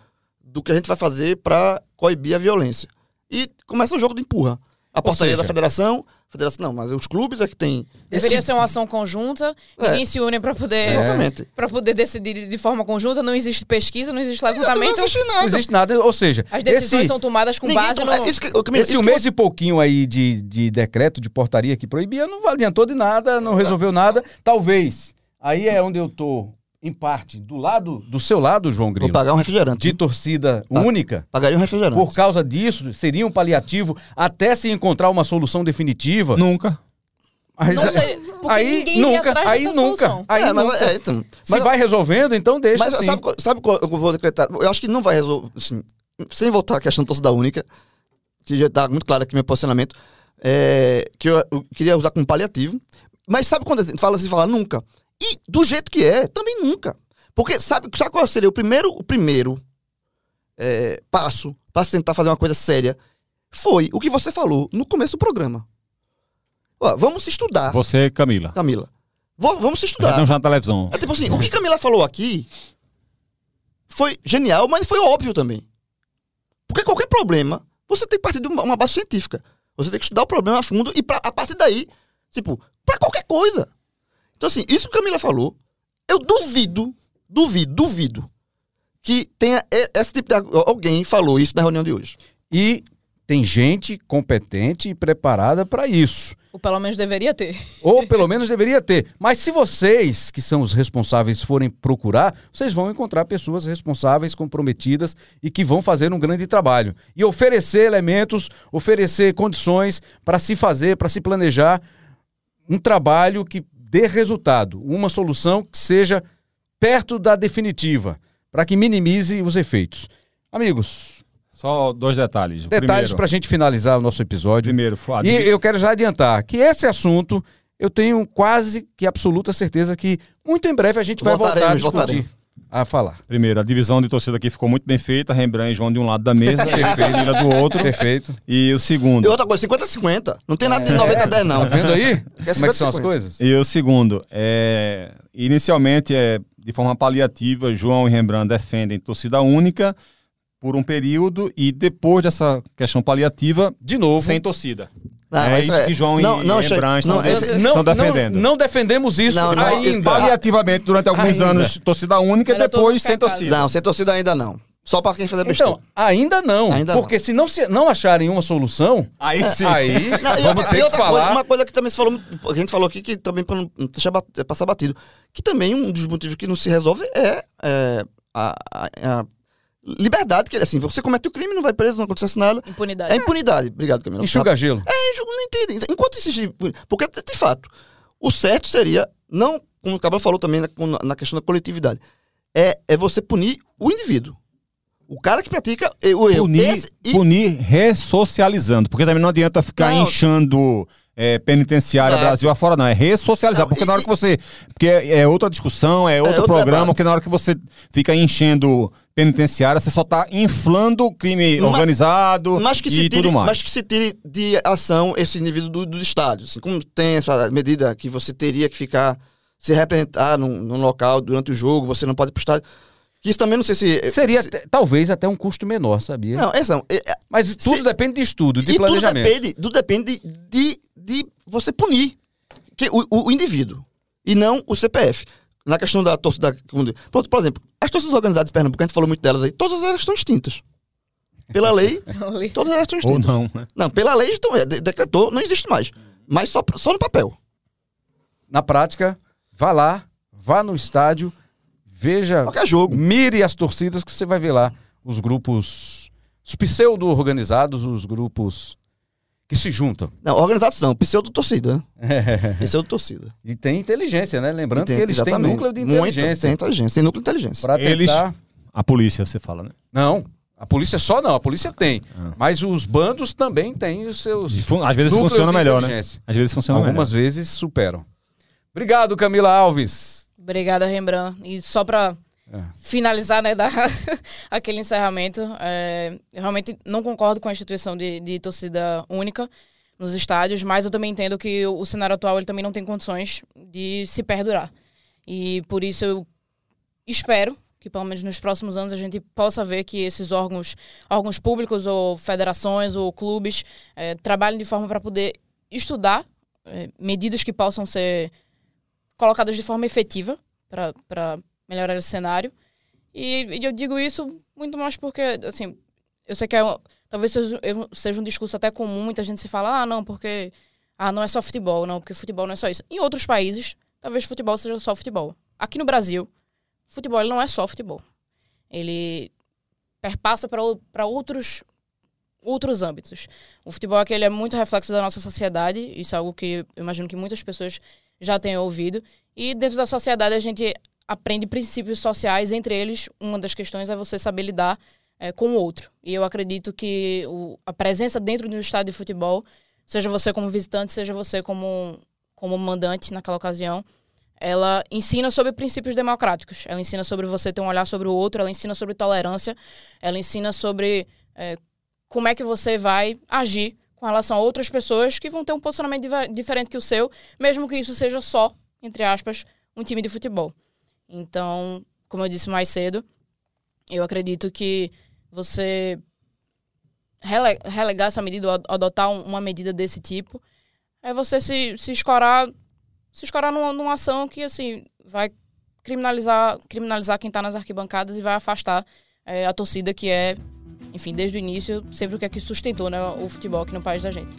do que a gente vai fazer para coibir a violência. E começa o jogo de empurra. A portaria seja- da federação, federação, não, mas os clubes é que tem. Deveria esse- ser uma ação conjunta, É. ninguém se une para poder, Exatamente. pra poder decidir de forma conjunta. Não existe pesquisa, não existe levantamento. Não existe Não nada. existe nada, ou seja, As decisões esse, são tomadas com Ninguém base toma- no. é isso que- esse isso um que- mês e pouquinho aí de, de decreto, de portaria que proibia, não adiantou de nada, não resolveu nada. Talvez, aí é onde eu tô, em parte, do lado, do seu lado, João Vou Grilo, pagar um refrigerante. de torcida Tá. única. Pagaria um refrigerante. Por causa disso, seria um paliativo até se encontrar uma solução definitiva. Nunca. Mas, Não sei, aí nunca, aí nunca, solução. aí é, mas, nunca. é, então, Se mas- vai resolvendo, então deixa Mas assim. sabe, sabe qual eu vou decretar? Eu acho que não vai resolver, assim, sem voltar à questão da torcida única, que já está muito claro aqui meu posicionamento, é, que eu, eu queria usar como paliativo. Mas sabe quando a gente fala assim, fala nunca? E do jeito que é, também nunca. Porque sabe, sabe qual seria o primeiro, o primeiro é, passo para tentar fazer uma coisa séria? Foi o que você falou no começo do programa. Ó, vamos estudar, Você, Camila. Camila. Vamos estudar. não já na televisão. É tipo assim, o que Camila falou aqui foi genial, mas foi óbvio também. Porque qualquer problema, você tem que partir de uma, base científica. Você tem que estudar o problema a fundo e pra, a partir daí Tipo, pra qualquer coisa. Então, assim, isso que a Camila falou, eu duvido, duvido, duvido que tenha esse tipo de. Alguém falou isso na reunião de hoje. E tem gente competente e preparada para isso. Ou pelo menos deveria ter. Ou pelo menos deveria ter. Mas se vocês, que são os responsáveis, forem procurar, vocês vão encontrar pessoas responsáveis, comprometidas e que vão fazer um grande trabalho. E oferecer elementos, oferecer condições para se fazer, para se planejar um trabalho que dê resultado, uma solução que seja perto da definitiva, para que minimize os efeitos. Amigos, Só dois detalhes. O detalhes para a gente finalizar o nosso episódio. primeiro E eu quero já adiantar que esse assunto eu tenho quase que absoluta certeza que muito em breve a gente vai voltar a discutir, voltaremos. A falar. Primeiro, a divisão de torcida aqui ficou muito bem feita. Rembrandt e João de um lado da mesa, e Camila do outro. Perfeito. E o E segundo. outra coisa, 50-50. Não tem nada de 90 a 10, não. Tá vendo aí? É Como é que são as 50-50. coisas? E o segundo, é, inicialmente, é, de forma paliativa, João e Rembrandt defendem torcida única por um período e depois dessa questão paliativa, De novo. sem torcida. Não, é isso é- que João não, e não, Rembrandt não, estão, esse- estão Não, não, defendendo. não defendemos isso Não, não, ainda. Paliativamente, durante alguns Ainda. anos, torcida única e depois sem torcida. Não, sem torcida ainda não. Só pra quem fizer besteira. Então, ainda não. Ainda porque se não, se não acharem uma solução, Aí sim. aí Não, vamos outra- ter que falar. Coisa, uma coisa que também se falou, a gente falou aqui, que também para não deixar bat- passar batido, que também um dos motivos que não se resolve é, é, a, a- a liberdade, que assim, você comete o crime, não vai preso, não acontece nada. Impunidade. É impunidade. Obrigado, Camila. Enxuga gelo. É, eu não entendo. Enquanto existe. Porque, de fato, o certo seria, não, como o Cabral falou também na, na questão da coletividade, é, é você punir o indivíduo. O cara que pratica o erro. punir, e- punir ressocializando. Porque também não adianta ficar Não. inchando é, penitenciária Exato. Brasil afora, não. É ressocializar. Não, porque e- na hora que você. Porque é é outra discussão, é outro outro programa, debate. porque na hora que você fica enchendo penitenciária, você só tá inflando o crime Mas- organizado mas que, e se tire, tudo mais. mas que se tire de ação esse indivíduo do, dos estádios. Assim, como tem essa medida que você teria que ficar, se representar num, num local durante o jogo, você não pode ir pro estádio. Que isso também não sei se. Seria se- talvez até um custo menor, sabia? Não. É- é- Mas tudo se- depende de estudo, de e tudo planejamento. depende, tudo depende de, de você punir que, o- o indivíduo e não o CPF. Na questão da torcida. Pronto, por exemplo, as torcidas organizadas de Pernambuco, a gente falou muito delas aí, todas elas estão extintas. Pela lei, todas elas estão Ou extintas. não, né? Não, pela lei então, de- decretou, não existe mais. Mas só, só no papel. Na prática, vá lá, vá no estádio, veja, Qualquer jogo. mire as torcidas que você vai ver lá os grupos, os pseudo-organizados, os grupos que se juntam. Não, organização, pseudo-torcida, né? Pseudo-torcida. E tem inteligência, né? Lembrando Tem- que eles têm exatamente. núcleo de Muito, inteligência. tem inteligência, tem núcleo de inteligência. Pra Eles- tentar... A polícia, você fala, né? Não, a polícia só não, a polícia tem. Ah. Mas os bandos também têm os seus. Fun- Às vezes funciona de melhor, né? Às vezes funciona Algumas vezes superam. Obrigado, Camila Alves. Obrigada, Rembrandt. E só para É. finalizar, né, dar aquele encerramento, é, eu realmente não concordo com a instituição de, de torcida única nos estádios, mas eu também entendo que o, o cenário atual ele também não tem condições de se perdurar. E por isso eu espero que pelo menos nos próximos anos a gente possa ver que esses órgãos, órgãos públicos ou federações ou clubes eh, trabalhem de forma para poder estudar eh, medidas que possam ser colocadas de forma efetiva para melhorar esse cenário. E, e eu digo isso muito mais porque, assim, eu sei que é, talvez seja, um discurso até comum, muita gente se fala, ah, não, porque ah, não é só futebol, não, porque futebol não é só isso. Em outros países, talvez futebol seja só futebol. Aqui no Brasil, futebol não é só futebol. Ele perpassa para outros outros âmbitos. O futebol aqui é muito reflexo da nossa sociedade, isso é algo que eu imagino que muitas pessoas já tenham ouvido. E dentro da sociedade a gente aprende princípios sociais, entre eles, uma das questões é você saber lidar eh, com o outro. E eu acredito que o- a presença dentro de um estádio de futebol, seja você como visitante, seja você como, como mandante naquela ocasião, ela ensina sobre princípios democráticos. Ela ensina sobre você ter um olhar sobre o outro, ela ensina sobre tolerância, ela ensina sobre eh, como é que você vai agir com relação a outras pessoas que vão ter um posicionamento diferente que o seu, mesmo que isso seja só, entre aspas, um time de futebol. Então, como eu disse mais cedo, eu acredito que você rele- relegar essa medida, ou adotar um- uma medida desse tipo, é você se, se escorar, se escorar numa, numa ação que, assim, vai criminalizar, criminalizar quem está nas arquibancadas e vai afastar é, a torcida que é, enfim, desde o início, sempre o que é que sustentou né, o futebol aqui no país da gente.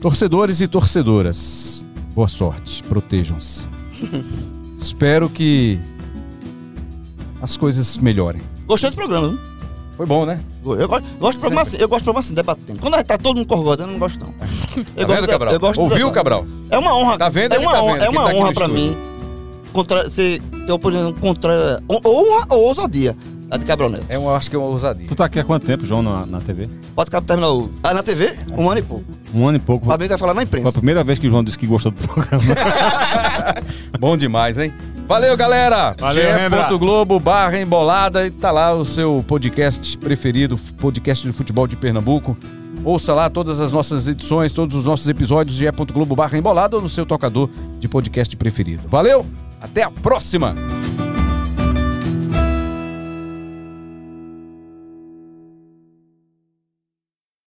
Torcedores e torcedoras, boa sorte, protejam-se. Espero que as coisas melhorem. Gostou do programa, não? Foi bom, né? Eu gosto, gosto de programa assim, eu gosto de programa assim, debatendo. Quando tá todo mundo concordando, eu não gosto, não. Tá Eu vendo, gosto, Cabral? Ouviu. Cabral? É uma honra. Tá vendo? É uma tá honra, vendo, é uma tá honra pra mim contra, você ter oposição contra. Honra ou ousadia. A de Cabral Neto. É, eu acho que é uma ousadia. Tu tá aqui há quanto tempo, João, na, na TV? Pode cap- terminar o. Ah, na TV? Um ano e pouco. Um ano e pouco. O Fabinho vai falar na Foi a imprensa. primeira vez que o João disse que gostou do programa. Bom demais, hein? Valeu, galera! Valeu. Globo barra embolada e tá lá o seu podcast preferido, podcast de futebol de Pernambuco. Ouça lá todas as nossas edições, todos os nossos episódios de e.globo barra embolada ou no seu tocador de podcast preferido. Valeu, até a próxima!